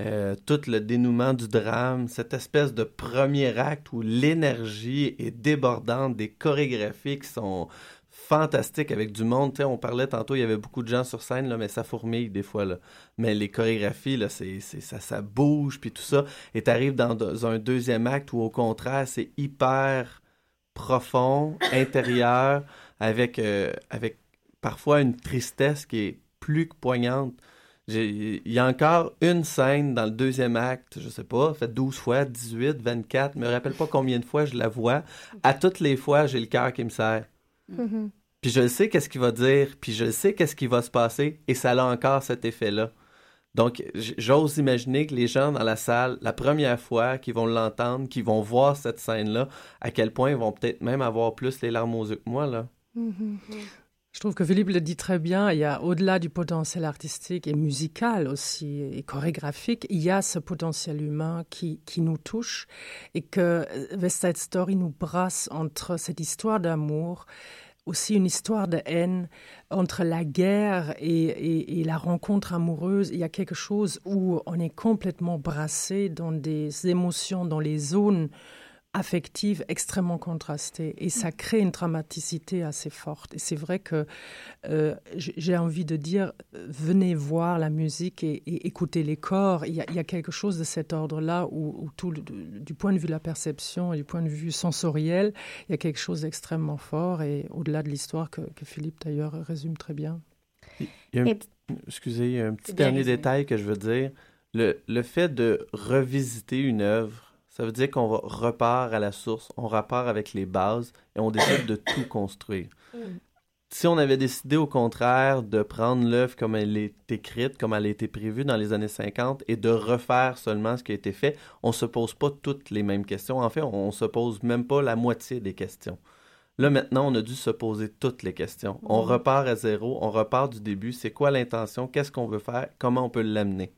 euh, tout le dénouement du drame, cette espèce de premier acte où l'énergie est débordante, des chorégraphies qui sont fantastiques avec du monde. on parlait tantôt, il y avait beaucoup de gens sur scène, là, mais ça fourmille des fois. Là. Mais les chorégraphies, là, c'est, ça, ça bouge, puis tout ça. Et tu arrives dans un deuxième acte où, au contraire, c'est hyper profond, intérieur, avec, euh, avec parfois une tristesse qui est plus que poignante. Il y a encore une scène dans le deuxième acte, je sais pas, fait 12 fois, 18, 24, je me rappelle pas combien de fois je la vois. À toutes les fois, j'ai le cœur qui me serre. Mm-hmm. Puis je sais qu'est-ce qu'il va dire, puis je sais qu'est-ce qui va se passer, et ça a encore cet effet-là. Donc, j'ose imaginer que les gens dans la salle, la première fois qu'ils vont l'entendre, qu'ils vont voir cette scène-là, à quel point ils vont peut-être même avoir plus les larmes aux yeux que moi, là. Je trouve que Philippe le dit très bien, il y a au-delà du potentiel artistique et musical aussi, et chorégraphique, il y a ce potentiel humain qui, qui nous touche et que West Side Story nous brasse entre cette histoire d'amour aussi une histoire de haine entre la guerre et, la rencontre amoureuse. Il y a quelque chose où on est complètement brassé dans des émotions, dans les zones affective extrêmement contrastée et ça mm. crée une dramaticité assez forte. Et c'est vrai que euh, j'ai envie de dire, venez voir la musique et, écouter les corps. Il y, a, quelque chose de cet ordre-là où, tout, du point de vue de la perception et du point de vue sensoriel, il y a quelque chose d'extrêmement fort et au-delà de l'histoire que, Philippe d'ailleurs résume très bien. excusez, un petit dernier détail que je veux dire. Le, le fait de revisiter une œuvre Ça veut dire qu'on repart à la source, on repart avec les bases et on décide de tout construire. Mm. Si on avait décidé au contraire de prendre l'œuvre comme elle est écrite, comme elle a été prévue dans les années 50 et de refaire seulement ce qui a été fait, on se pose pas toutes les mêmes questions. En fait, on se pose même pas la moitié des questions. Là, maintenant, on a dû se poser toutes les questions. On Mm. repart à zéro, on repart du début. C'est quoi l'intention? Qu'est-ce qu'on veut faire? Comment on peut l'amener?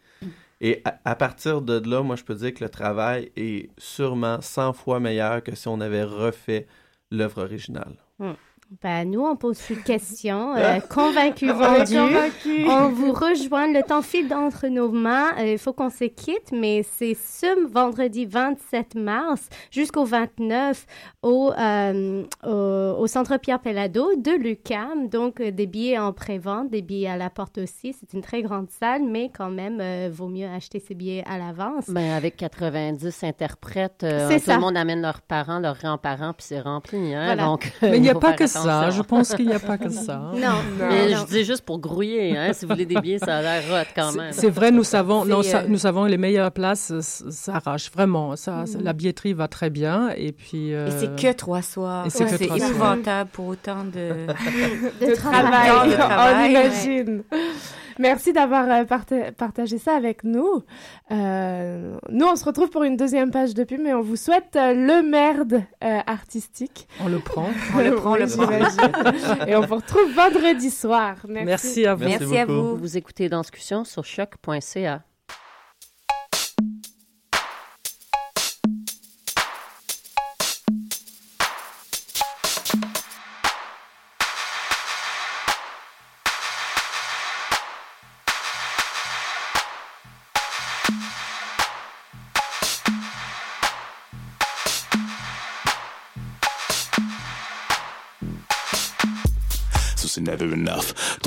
Et à, partir de là, moi, je peux dire que le travail est sûrement 100 fois meilleur que si on avait refait l'œuvre originale. Hmm. Ben, nous, on pose plus de questions. Euh, vendus. convaincus. On vous rejoint. Le temps file d'entre nos mains. Euh, Il faut qu'on se quitte, mais c'est ce vendredi 27 mars jusqu'au 29 au, euh, au, au Centre Pierre Pellado de l'UCAM. Donc, euh, des billets en pré-vente, des billets à la porte aussi. C'est une très grande salle, mais quand même, euh, vaut mieux acheter ses billets à l'avance. Ben, avec 90 interprètes, euh, tout le monde amène leurs parents, leurs grands-parents, puis c'est rempli. Hein? Voilà. Donc, Mais il n'y a pas que ça. Attention. Je pense qu'il n'y a pas que ça. Non, Mais non. je dis juste pour grouiller. Hein? Si vous voulez des billets, ça a l'air hot quand même. C'est vrai, nous savons, non, C'est, ça- euh, nous savons les meilleures places euh, s'arrachent vraiment. Ça, ça- La billetterie va très bien et puis. Et c'est euh, que trois soirs. et c'est que c'est trois soirs. épouvantable pour autant de, de travail. De On travail, imagine. Merci d'avoir parta- partagé ça avec nous. Euh, nous, on se retrouve pour une deuxième page de pub, mais on vous souhaite euh, le merde euh, artistique. On le prend. On le prend, on le prend. J'imagine. Et on vous retrouve vendredi soir. Merci. Merci à vous. Merci, à vous. Vous écoutez dans discussion sur choc.ca. c'est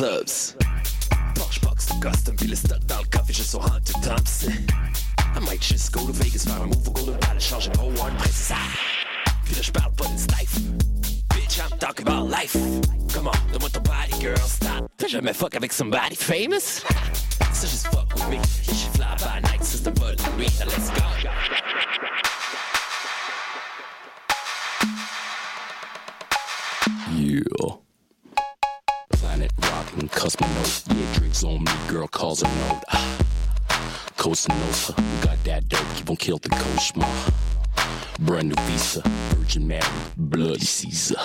Step in the clubs. Porsche box de custom, puis le stock dans le coffre, juste sur Hunter Thompson. I might just go to Vegas, faire un move au Golden Palace, changer mon one princess. Ah. Puis là, je parle pas d'une life. Bitch, I'm talking about life. Come on, donne-moi ton body, girl, stop. T'as jamais fuck avec somebody famous? Dope, keep on kill the cauchemar. Brand new visa, Virgin Mary, bloody Caesar.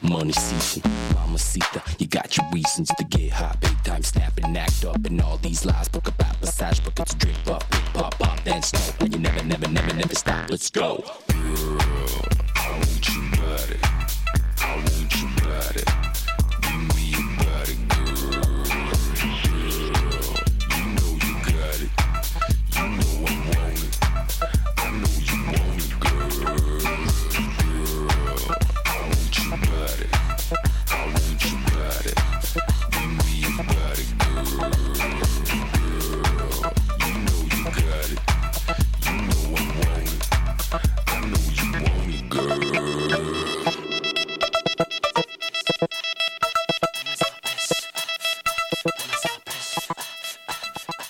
Money season, mamacita, you got your reasons to get hot. Big time snapping, act up, and all these lies. Book a back massage, book it to drink, pop, pop, then snow. And you never, never, never, never stop. Let's go. Girl, I want your body. I want your body.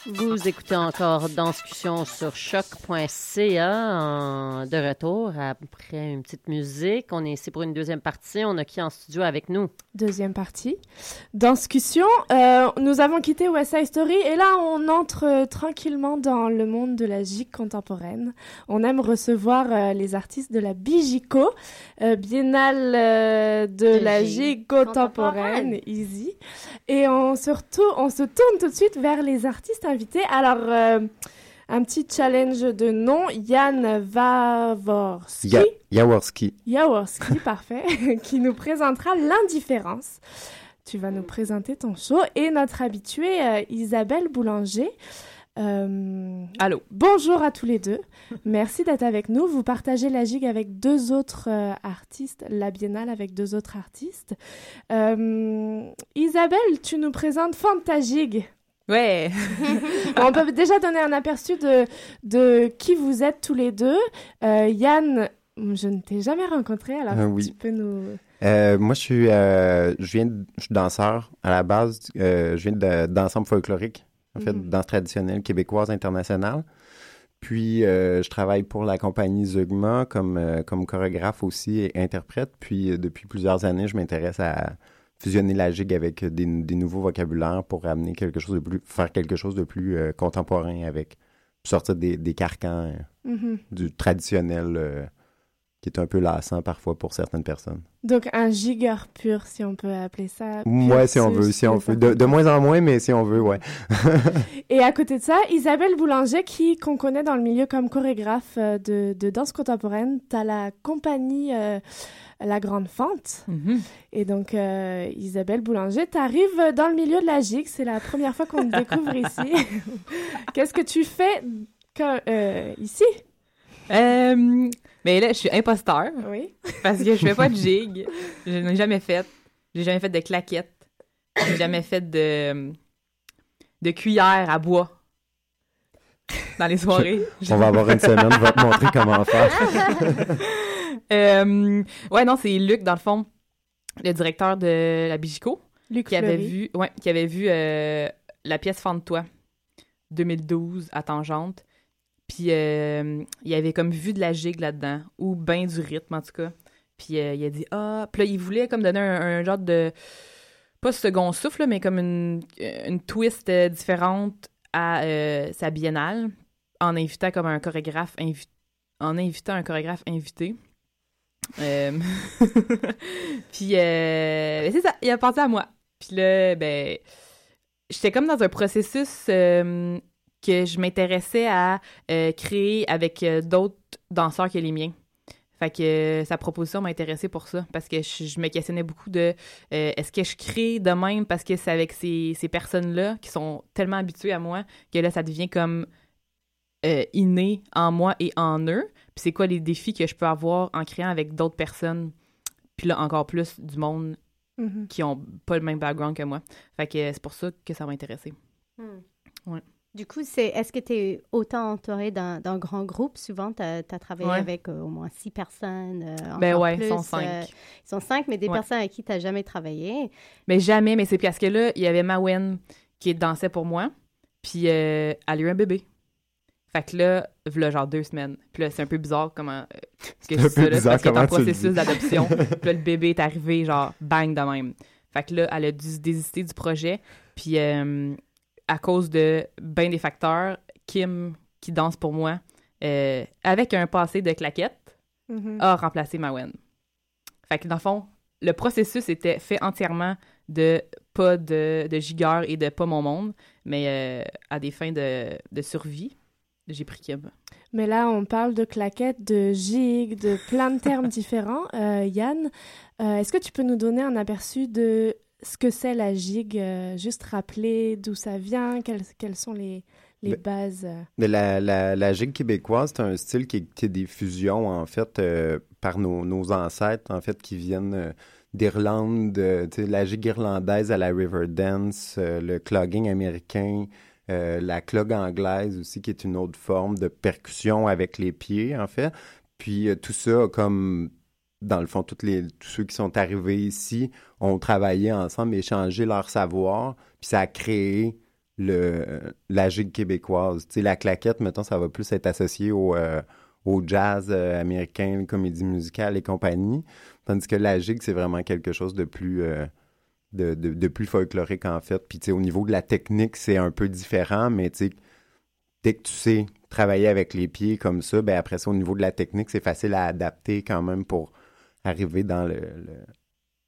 Vous écoutez encore Danscussion sur choc.ca de retour après une petite musique. On est ici pour une deuxième partie. On a qui en studio avec nous? Deuxième partie. Danscussion, euh, nous avons quitté West Side Story et là on entre euh, tranquillement dans le monde de la gigue contemporaine. On aime recevoir euh, les artistes de la Bigico, euh, biennale de, De la gigue contemporaine, easy. Et on se, retourne, on se tourne tout de suite vers les artistes invités. Alors, euh, un petit challenge de nom, Yann Vavorski. Ya- Jaworski. Jaworski, parfait, qui nous présentera l'indifférence. Tu vas nous présenter ton show et notre habituée euh, Isabelle Boulanger. Euh, Allô. Bonjour à tous les deux. Merci d'être avec nous. Vous partagez la gigue avec deux autres euh, artistes, la biennale avec deux autres artistes. Euh, Isabelle, tu nous présentes Fantagigue. Ouais. On peut déjà donner un aperçu de, de qui vous êtes tous les deux. Euh, Yann, je ne t'ai jamais rencontré, alors Ah oui. tu peux nous... Euh, moi, je suis, euh, je viens, de- je suis danseur à la base. euh, je viens de- d'ensemble folklorique, en fait, Mhm. danse traditionnelle québécoise internationale. Puis, euh, je travaille pour la compagnie Zugma comme, euh, comme chorégraphe aussi et interprète. Puis, euh, depuis plusieurs années, je m'intéresse à fusionner la gigue avec des, des nouveaux vocabulaires pour amener quelque chose de plus, faire quelque chose de plus euh, contemporain avec, sortir des, des carcans euh, Mhm. du traditionnel euh, qui est un peu lassant parfois pour certaines personnes. Donc un gigueur pur, si on peut appeler ça. Ouais, si on veut, si on veut. De, de moins en moins, mais si on veut, ouais. Et à côté de ça, Isabelle Boulanger, qui qu'on connaît dans le milieu comme chorégraphe euh, de, de danse contemporaine, t'as la compagnie euh, La Grande Fente. Mhm. Et donc, euh, Isabelle Boulanger, t'arrives dans le milieu de la gigue. C'est la première fois qu'on te découvre ici. Qu'est-ce que tu fais quand- euh, ici? Euh, mais là, je suis imposteur. Oui. Parce que je fais pas de gigue. Je n'ai jamais fait. J'ai jamais fait de claquettes. J'ai jamais fait de, de cuillère à bois dans les soirées. On va avoir une semaine, je vais te montrer comment faire. Euh, ouais, non, c'est Luc, dans le fond, le directeur de la Bigico, Luc qui avait vu, ouais, qui avait vu euh, la pièce Fente-toi 2012 à Tangente. Puis euh, il avait comme vu de la gigue là-dedans, ou ben du rythme en tout cas. Puis euh, il a dit ah, puis là il voulait comme donner un, genre de pas second souffle, mais comme une, une twist euh, différente à sa biennale en invitant comme un chorégraphe invi- en invitant un chorégraphe invité. Puis euh, c'est ça, il a pensé à moi. Puis là, ben, j'étais comme dans un processus que je m'intéressais à euh, créer avec euh, d'autres danseurs que les miens. Fait que euh, sa proposition m'a intéressée pour ça, parce que je, je me questionnais beaucoup de euh, est-ce que je crée de même parce que c'est avec ces, ces personnes-là qui sont tellement habituées à moi que là, ça devient comme euh, inné en moi et en eux? Puis c'est quoi les défis que je peux avoir en créant avec d'autres personnes, puis là, encore plus du monde Mhm. qui ont pas le même background que moi. Fait que c'est pour ça que ça m'a intéressé. Hmm. Ouais. Du coup, c'est est-ce que tu es autant entouré d'un d'un grand groupe? Souvent, tu as, travaillé Ouais. avec euh, au moins six personnes. euh, Ben ouais, ils sont euh, cinq. ils sont cinq, mais des Ouais. personnes avec qui tu n'as jamais travaillé. Mais jamais, mais c'est parce que là, il y avait Mawen qui dansait pour moi, puis euh, elle a eu un bébé. Fait que là, voilà genre deux semaines. Puis là, c'est un peu bizarre comment... euh, que dis ça, peu là, bizarre parce qu'il est en processus d'adoption. puis là, le bébé est arrivé, genre, bang de même. Fait que là, elle a dû désister du projet. Puis euh, à cause de ben des facteurs, Kim, qui danse pour moi, euh, avec un passé de claquette, Mhm. a remplacé Mawen. Fait que dans le fond, le processus était fait entièrement de pas de, de gigueur et de pas mon monde, mais euh, à des fins de, de survie, j'ai pris Kim. Mais là, on parle de claquettes, de gigue, de plein de termes différents. Euh, Yann, est-ce que tu peux nous donner un aperçu de ce que c'est la gigue euh, Juste rappeler d'où ça vient, quelles, quelles sont les, les bases euh. Mais la, la, la gigue québécoise, c'est un style qui est des fusions, en fait, euh, par nos, nos ancêtres, en fait, qui viennent euh, d'Irlande, euh, tu sais, la gigue irlandaise à la river dance, le clogging américain, la clog anglaise aussi, qui est une autre forme de percussion avec les pieds, en fait. Puis tout ça, comme dans le fond, les, tous ceux qui sont arrivés ici ont travaillé ensemble, échangé leur savoir, puis ça a créé le, la gigue québécoise. Tu sais, la claquette, mettons, ça va plus être associé au, euh, au jazz euh, américain, comédie musicale et compagnie. Tandis que la gigue, c'est vraiment quelque chose de plus, euh, de, de, de plus folklorique, en fait. Puis, tu sais, au niveau de la technique, c'est un peu différent, mais tu sais, dès que tu sais travailler avec les pieds comme ça, ben après ça, au niveau de la technique, c'est facile à adapter quand même pour arriver dans le, le,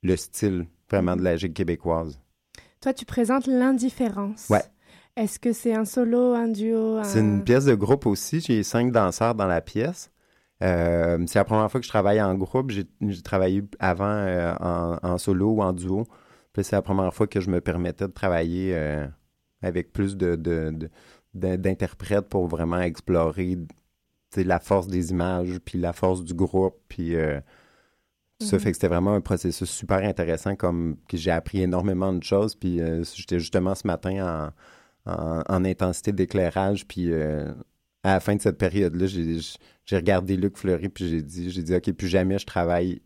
le style vraiment de la gigue québécoise. Toi, tu présentes l'indifférence. Ouais. Est-ce que c'est un solo, un duo? un- C'est une pièce de groupe aussi. J'ai cinq danseurs dans la pièce. Euh, c'est la première fois que je travaille en groupe. J'ai j'ai travaillé avant euh, en, en solo ou en duo. Puis c'est la première fois que je me permettais de travailler euh, avec plus de, de- de- de- d'interprètes pour vraiment explorer la force des images, puis la force du groupe, puis ça Mhm. fait que c'était vraiment un processus super intéressant, comme que j'ai appris énormément de choses, puis euh, j'étais justement ce matin en, en, en intensité d'éclairage, puis euh, à la fin de cette période-là, j'ai, regardé Luc Fleury, puis j'ai dit, j'ai dit, OK, plus jamais je travaille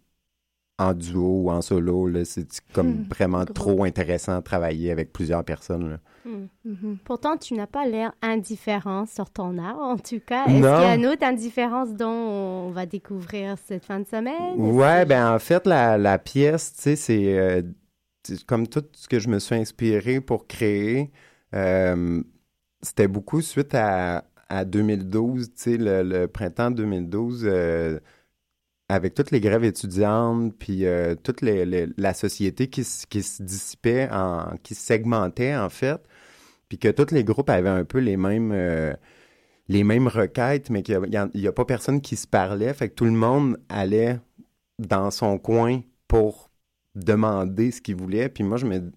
en duo ou en solo, c'est comme Mhm. vraiment trop intéressant de travailler avec plusieurs personnes, là. Hmm. Mhm. Pourtant, tu n'as pas l'air indifférent sur ton art, en tout cas. Est-ce qu'il y a une autre indifférence dont on va découvrir cette fin de semaine? Ouais, ben en fait, la, la pièce, tu sais, c'est euh, c'est comme tout ce que je me suis inspiré pour créer. euh, C'était beaucoup suite à, à 2012, tu sais, le, le printemps 2012, euh, avec toutes les grèves étudiantes, puis euh, toute les- les- la société qui, se- qui se dissipait, en, qui se segmentait en fait, puis que tous les groupes avaient un peu les mêmes... euh, les mêmes requêtes, mais qu'il n'y a, pas personne qui se parlait. Fait que tout le monde allait dans son coin pour demander ce qu'il voulait. Puis moi, je me,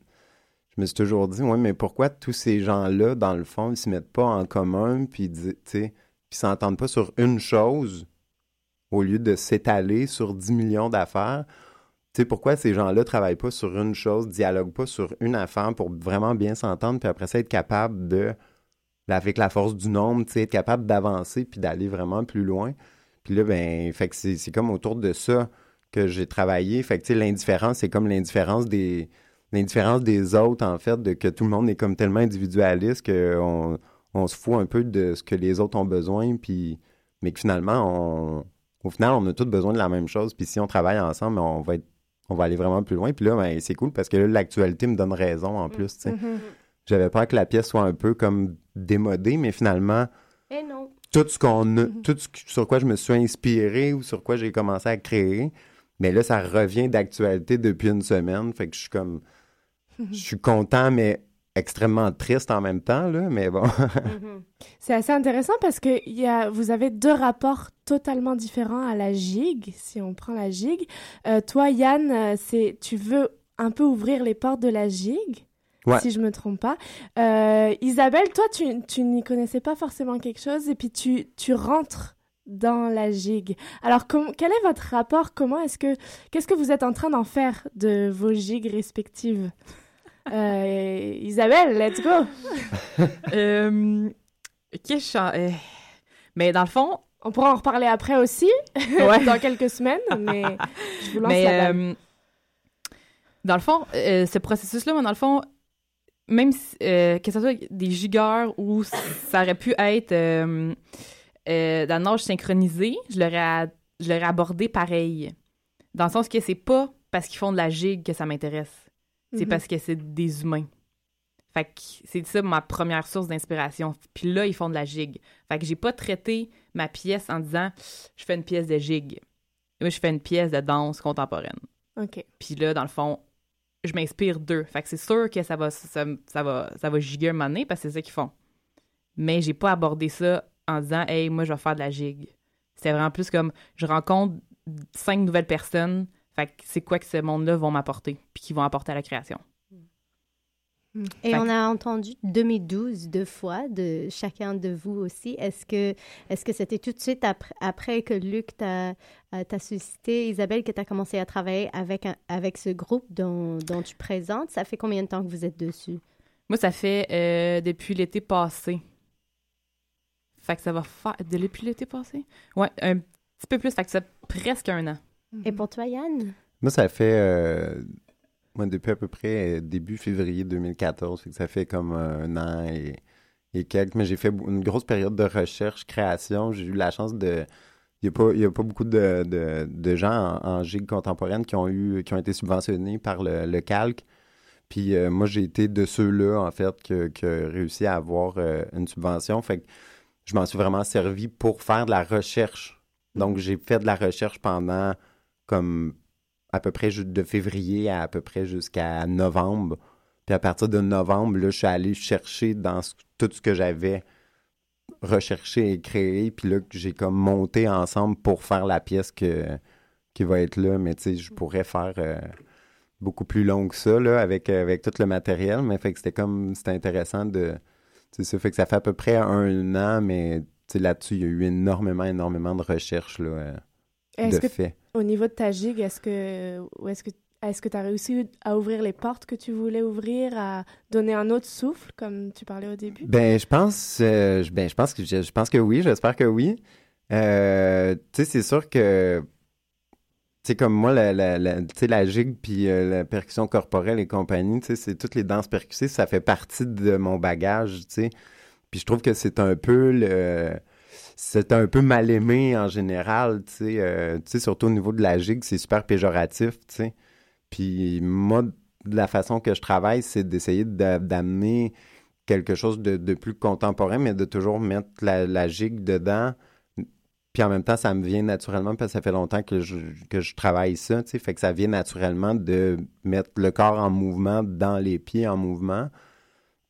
je me suis toujours dit, ouais, mais pourquoi tous ces gens-là, dans le fond, ils se mettent pas en commun, puis puis s'entendent pas sur une chose au lieu de s'étaler sur 10 millions d'affaires? Tu sais, pourquoi ces gens-là travaillent pas sur une chose, dialoguent pas sur une affaire pour vraiment bien s'entendre, puis après ça, être capable de avec la force du nombre, tu sais, être capable d'avancer puis d'aller vraiment plus loin. Puis là, ben, fait c'est comme autour de ça que j'ai travaillé. Fait que, tu sais, l'indifférence, c'est comme l'indifférence des autres, en fait, de que tout le monde est comme tellement individualiste qu'on on se fout un peu de ce que les autres ont besoin, puis mais que finalement, au final, on a tous besoin de la même chose. Puis si on travaille ensemble, on va être on va aller vraiment plus loin. Puis là, ben, c'est cool parce que là, l'actualité me donne raison en plus. Mhm. J'avais peur que la pièce soit un peu comme démodée, mais finalement, Eh non. tout ce qu'on a- tout ce sur quoi je me suis inspiré ou sur quoi j'ai commencé à créer, mais là, ça revient d'actualité depuis une semaine. Fait que je suis comme. Je suis content, mais extrêmement triste en même temps, là, mais bon. C'est assez intéressant parce que y a, vous avez deux rapports totalement différents à la gigue, si on prend la gigue. Euh, toi, Yann, euh, c'est, tu veux un peu ouvrir les portes de la gigue, Ouais. si je me trompe pas. Euh, Isabelle, toi, tu, tu n'y connaissais pas forcément quelque chose et puis tu, tu rentres dans la gigue. Alors, com- quel est votre rapport? Comment est-ce que, qu'est-ce que vous êtes en train d'en faire de vos gigues respectives? Euh, Isabelle, let's go. euh, je- euh, Mais dans le fond... On pourra en reparler après aussi, Ouais. dans quelques semaines, mais je vous lance Mais, la balle. euh, dans le fond, euh, ce processus-là, dans le fond, même si, que ce soit des gigueurs ou ça aurait pu être dans le nage synchronisé, je l'aurais, je l'aurais abordé pareil. Dans le sens que c'est pas parce qu'ils font de la gigue que ça m'intéresse. C'est Mhm. parce que c'est des humains. Fait que c'est ça ma première source d'inspiration. Puis là, ils font de la gigue. Fait que j'ai pas traité ma pièce en disant je fais une pièce de gigue. Moi, je fais une pièce de danse contemporaine. OK. Puis là, dans le fond, je m'inspire d'eux. Fait que c'est sûr que ça va, ça, ça va, ça va giguer un moment donné parce que c'est ça qu'ils font. Mais j'ai pas abordé ça en disant, hey, moi, je vais faire de la gigue. C'était vraiment plus comme, je rencontre cinq nouvelles personnes. Fait que c'est quoi que ce monde-là vont m'apporter, puis qu'ils vont apporter à la création. Et Fait on a entendu 2012 deux fois de chacun de vous aussi. Est-ce que est-ce que c'était tout de suite après, après que Luc t'a euh, t'a suscité, Isabelle, que tu as commencé à travailler avec, un- avec ce groupe dont, dont tu présentes? Ça fait combien de temps que vous êtes dessus? Moi, ça fait euh, depuis l'été passé. Fait que ça va faire. De depuis l'été passé? Ouais, un petit peu plus. Fait que ça fait presque un an. Et pour toi, Yann? Moi, ça fait. euh, Moi, depuis à peu près début février 2014, fait que ça fait comme un an et, et quelques. Mais j'ai fait une grosse période de recherche, création. J'ai eu la chance de... Il n'y a, a pas beaucoup de, de, de gens en, en gigue contemporaine qui ont, eu, qui ont été subventionnés par le, le calque. Puis euh, moi, j'ai été de ceux-là, en fait, que- qui a réussi à avoir euh, une subvention. Fait que je m'en suis vraiment servi pour faire de la recherche. Donc, j'ai fait de la recherche pendant comme à peu près de février à à peu près jusqu'à novembre. Puis à partir de novembre, là, je suis allé chercher dans ce- tout ce que j'avais recherché et créé. Puis là, que j'ai comme monté ensemble pour faire la pièce que, qui va être là. Mais tu sais, je pourrais faire euh, beaucoup plus long que ça, là, avec, euh, avec tout le matériel. Mais fait que c'était comme, c'était intéressant de... C'est ça, fait que ça fait à peu près un an, mais là-dessus, il y a eu énormément, énormément de recherches, là, euh, de fait. Au niveau de ta gigue, est-ce que, est-ce que, est-ce que tu as réussi à ouvrir les portes que tu voulais ouvrir, à donner un autre souffle, comme tu parlais au début? Ben, je pense, euh, ben, je pense que je, pense que oui, j'espère que oui. Euh, tu sais, c'est sûr que, sais, comme moi, la, la, la, la gigue puis euh, la percussion corporelle et compagnie, c'est toutes les danses percussives, ça fait partie de mon bagage, tu sais. Puis je trouve que c'est un peu le, c'est un peu mal aimé en général, tu sais, euh, tu sais, surtout au niveau de la gigue, c'est super péjoratif, tu sais. Puis moi, la façon que je travaille, c'est d'essayer d'a- d'amener quelque chose de, de plus contemporain, mais de toujours mettre la, la gigue dedans. Puis en même temps, ça me vient naturellement parce que ça fait longtemps que je, que je travaille ça, tu sais. Fait que ça vient naturellement de mettre le corps en mouvement dans les pieds en mouvement.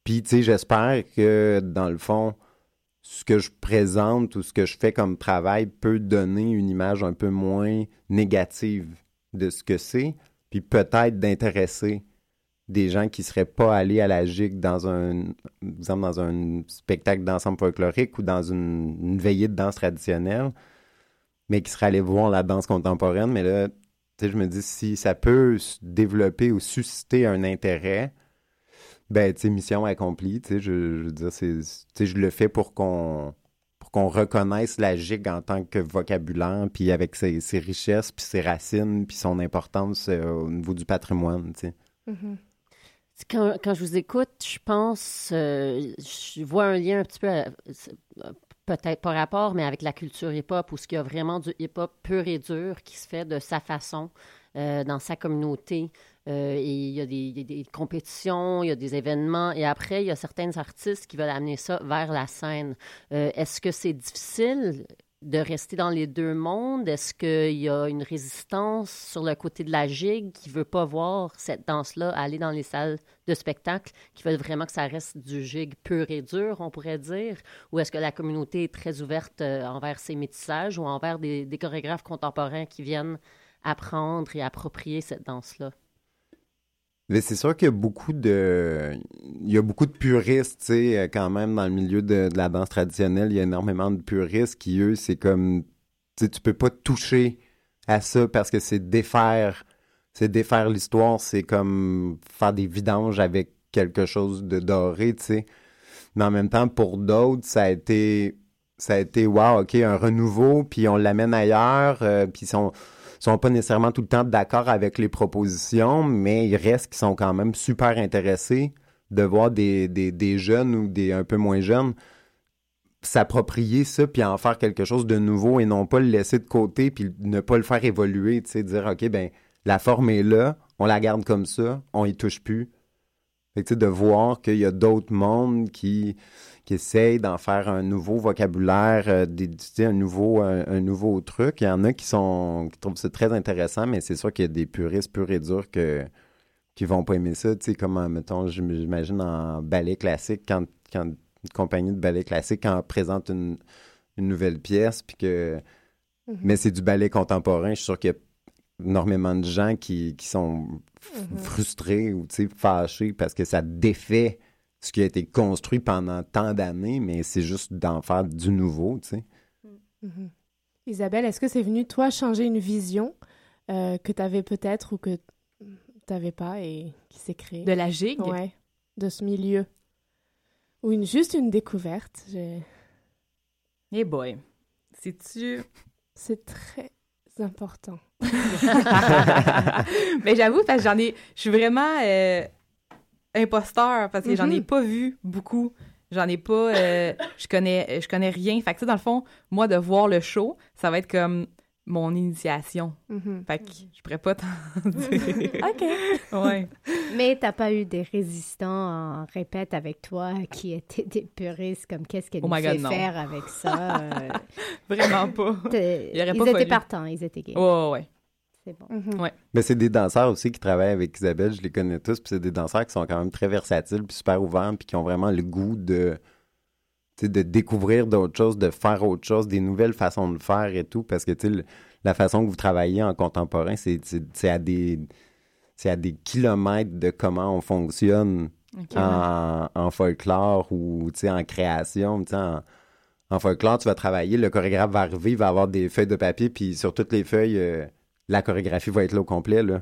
Puis, tu sais, j'espère que dans le fond, ce que je présente ou ce que je fais comme travail peut donner une image un peu moins négative de ce que c'est, puis peut-être d'intéresser des gens qui seraient pas allés à la gigue dans un exemple dans un spectacle d'ensemble folklorique ou dans une, une veillée de danse traditionnelle, mais qui seraient allés voir la danse contemporaine. Mais là, je me dis si ça peut développer ou susciter un intérêt, ben, tu mission accomplie. Tu sais, je, veux dire, c'est, je le fais pour qu'on pour qu'on reconnaisse la gigue en tant que vocabulaire, puis avec ses, ses richesses, puis ses racines, puis son importance euh, au niveau du patrimoine, tu sais. Mhm. Quand, quand je vous écoute, je pense, euh, je vois un lien un petit peu, euh, peut-être pas rapport, mais avec la culture hip-hop, où ce qu'il y a vraiment du hip-hop pur et dur qui se fait de sa façon, dans sa communauté. Euh, il y, a des, compétitions, il y a des événements, et après, il y a certains artistes qui veulent amener ça vers la scène. Euh, Est-ce que c'est difficile de rester dans les deux mondes? Est-ce qu'il y a une résistance sur le côté de la gigue qui veut pas voir cette danse-là aller dans les salles de spectacle, qui veulent vraiment que ça reste du gigue pur et dur, on pourrait dire? Ou est-ce que la communauté est très ouverte euh, envers ces métissages ou envers des chorégraphes contemporains qui viennent apprendre et approprier cette danse-là? Mais c'est sûr qu'il y a beaucoup de il y a beaucoup de puristes, tu sais, euh, quand même dans le milieu de, la danse traditionnelle, il y a énormément de puristes qui eux, c'est comme tu sais, tu peux pas toucher à ça parce que c'est défaire c'est défaire l'histoire, c'est comme faire des vidanges avec quelque chose de doré, tu sais. Mais en même temps pour d'autres, ça a été ça a été wow, OK, un renouveau puis on l'amène ailleurs euh, puis ils sont sont pas nécessairement tout le temps d'accord avec les propositions, mais il reste qu'ils sont quand même super intéressés de voir des, jeunes ou des un peu moins jeunes s'approprier ça puis en faire quelque chose de nouveau et non pas le laisser de côté puis ne pas le faire évoluer, tu sais, dire OK ben la forme est là, on la garde comme ça, on y touche plus. Fait que, de voir qu'il y a d'autres mondes qui, qui essayent d'en faire un nouveau vocabulaire, euh, sais, un nouveau, un, un nouveau truc. Il y en a qui sont qui trouvent ça très intéressant, mais c'est sûr qu'il y a des puristes purs et durs que, qui vont pas aimer ça. Tu sais, comme, euh, mettons, j'im- j'imagine en ballet classique, quand, quand une compagnie de ballet classique quand présente une, une nouvelle pièce, puis que... Mhm. Mais c'est du ballet contemporain, je suis sûr qu'il y a énormément de gens qui, qui sont Mhm. frustrés ou fâchés parce que ça défait ce qui a été construit pendant tant d'années, mais c'est juste d'en faire du nouveau, tu sais. Mhm. Isabelle, est-ce que c'est venu, toi, changer une vision euh, que tu avais peut-être ou que tu n'avais pas et qui s'est créée? De la gigue? Ouais, de ce milieu. Ou une, juste une découverte. j'ai- Eh boy. C'est-tu... C'est très important. Mais j'avoue, parce que j'en ai. Je suis vraiment euh, imposteur parce que j'en ai Mhm. pas vu beaucoup. J'en ai pas. euh, je connais je connais rien. Fait que, tu sais, dans le fond, moi, de voir le show, ça va être comme mon initiation. Mhm. Fait que je pourrais pas t'en dire. OK. Ouais. Mais t'as pas eu des résistants en répète avec toi qui étaient des puristes comme qu'est-ce qu'elle Oh nous fait faire avec ça. euh, Vraiment pas. ils pas étaient fallu. partants, ils étaient gays. Ouais, ouais. C'est bon. Ouais. Mais c'est des danseurs aussi qui travaillent avec Isabelle, je les connais tous, puis c'est des danseurs qui sont quand même très versatiles, puis super ouverts, puis qui ont vraiment le goût de, de découvrir d'autres choses, de faire autre chose, des nouvelles façons de faire et tout, parce que le- la façon que vous travaillez en contemporain, c'est c'est- c'est à des c'est à des kilomètres de comment on fonctionne en, en folklore ou tu sais, en création. tu sais, En, en folklore, tu vas travailler, le chorégraphe va arriver, il va avoir des feuilles de papier, puis sur toutes les feuilles, euh, la chorégraphie va être là au complet. Là.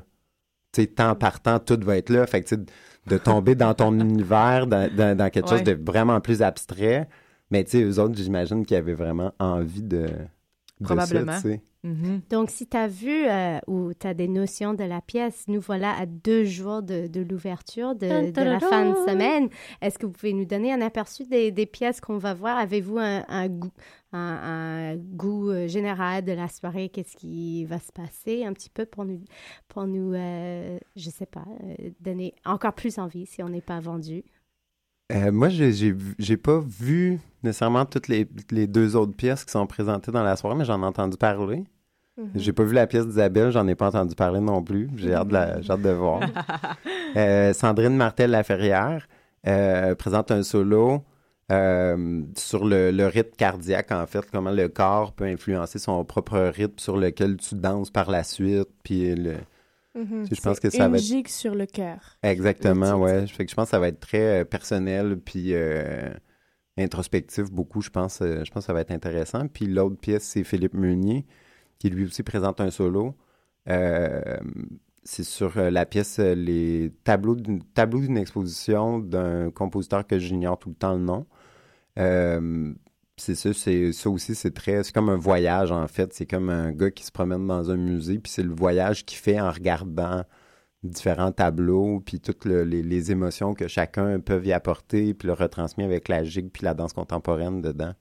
Tu sais, temps par temps, tout va être là. Fait que, tu sais, de tomber dans ton univers, dans, dans- dans quelque chose de vraiment plus abstrait. Mais tu sais, eux autres, j'imagine qu'ils avaient vraiment envie de. de ça, Probablement. Mhm. Donc, si tu as vu euh, ou tu as des notions de la pièce, nous voilà à deux jours de, de l'ouverture de, la fin de semaine. Est-ce que vous pouvez nous donner un aperçu des, des pièces qu'on va voir? Avez-vous un, un goût, un, un goût euh, général de la soirée? Qu'est-ce qui va se passer un petit peu pour nous, pour nous euh, je sais pas, euh, donner encore plus envie si on n'est pas vendu? Euh, moi, j'ai pas vu nécessairement toutes les, les deux autres pièces qui sont présentées dans la soirée, mais j'en ai entendu parler. Mhm. J'ai pas vu la pièce d'Isabelle, j'en ai pas entendu parler non plus. J'ai hâte, de la- j'ai hâte de voir. Euh, Sandrine Martel-Laferrière euh, présente un solo euh, sur le, le rythme cardiaque, en fait, comment le corps peut influencer son propre rythme sur lequel tu danses par la suite. Puis le... Mhm. Je pense que ça une va être... sur le cœur. Exactement, le ouais. Fait que je pense que ça va être très euh, personnel puis euh, introspectif beaucoup, je pense. euh, je pense que ça va être intéressant. Puis l'autre pièce, c'est Philippe Meunier, qui lui aussi présente un solo. C'est sur la pièce Les tableaux d'une tableau d'une exposition d'un compositeur que j'ignore tout le temps le nom. Euh, c'est ça, c'est ça aussi, c'est très, c'est comme un voyage en fait. C'est comme un gars qui se promène dans un musée, puis c'est le voyage qu'il fait en regardant différents tableaux, puis toutes le- les, émotions que chacun peut y apporter, puis le retransmet avec la gigue, puis la danse contemporaine dedans.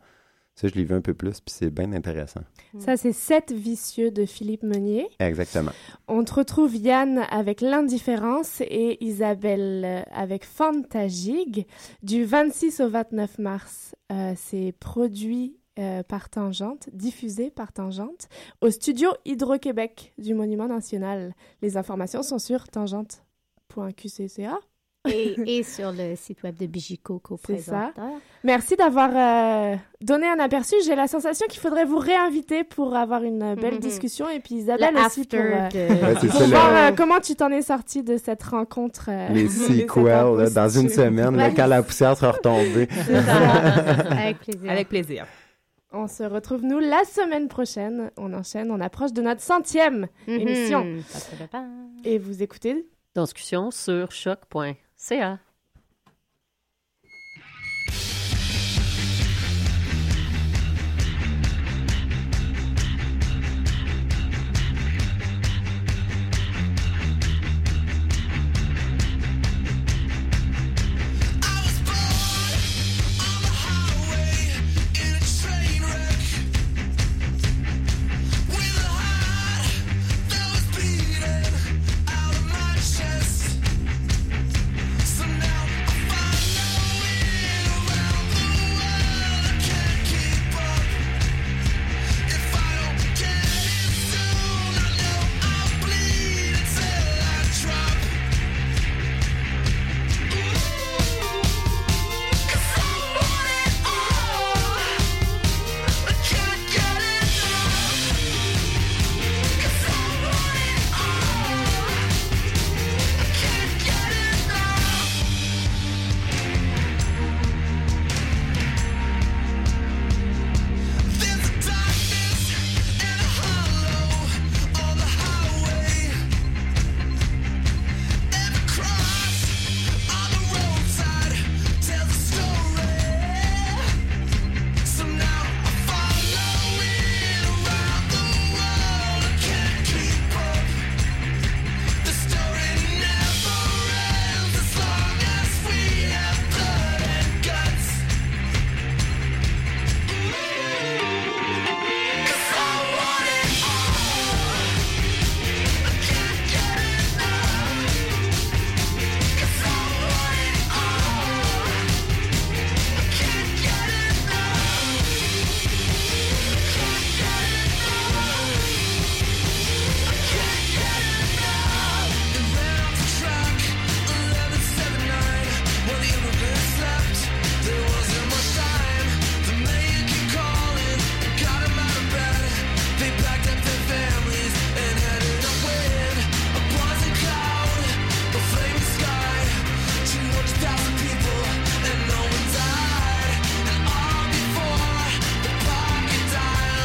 Ça, je l'ai vu un peu plus, puis c'est bien intéressant. Ça, c'est Sept vicieux de Philippe Meunier. Exactement. On te retrouve Yann avec l'indifférence et Isabelle euh, avec Fantagig du 26 au 29 mars. Euh, c'est produit euh, par Tangente, diffusé par Tangente au studio Hydro-Québec du Monument National. Les informations sont sur tangente.qcca. Et, et sur le site web de Bijico, C'est ça. co-présentateur. Merci d'avoir euh, donné un aperçu. J'ai la sensation qu'il faudrait vous réinviter pour avoir une belle Mhm. discussion et puis Isabelle Le aussi pour, euh, de- Ouais, c'est pour ça, le- voir euh, comment tu t'en es sorti de cette rencontre. euh, Les sequels, là, dans une semaine, là, quand la poussière sera retombée. Avec plaisir. Avec plaisir. On se retrouve nous la semaine prochaine. On enchaîne, on approche de notre centième Mhm. émission. Et vous écoutez Discussion sur choc.ca.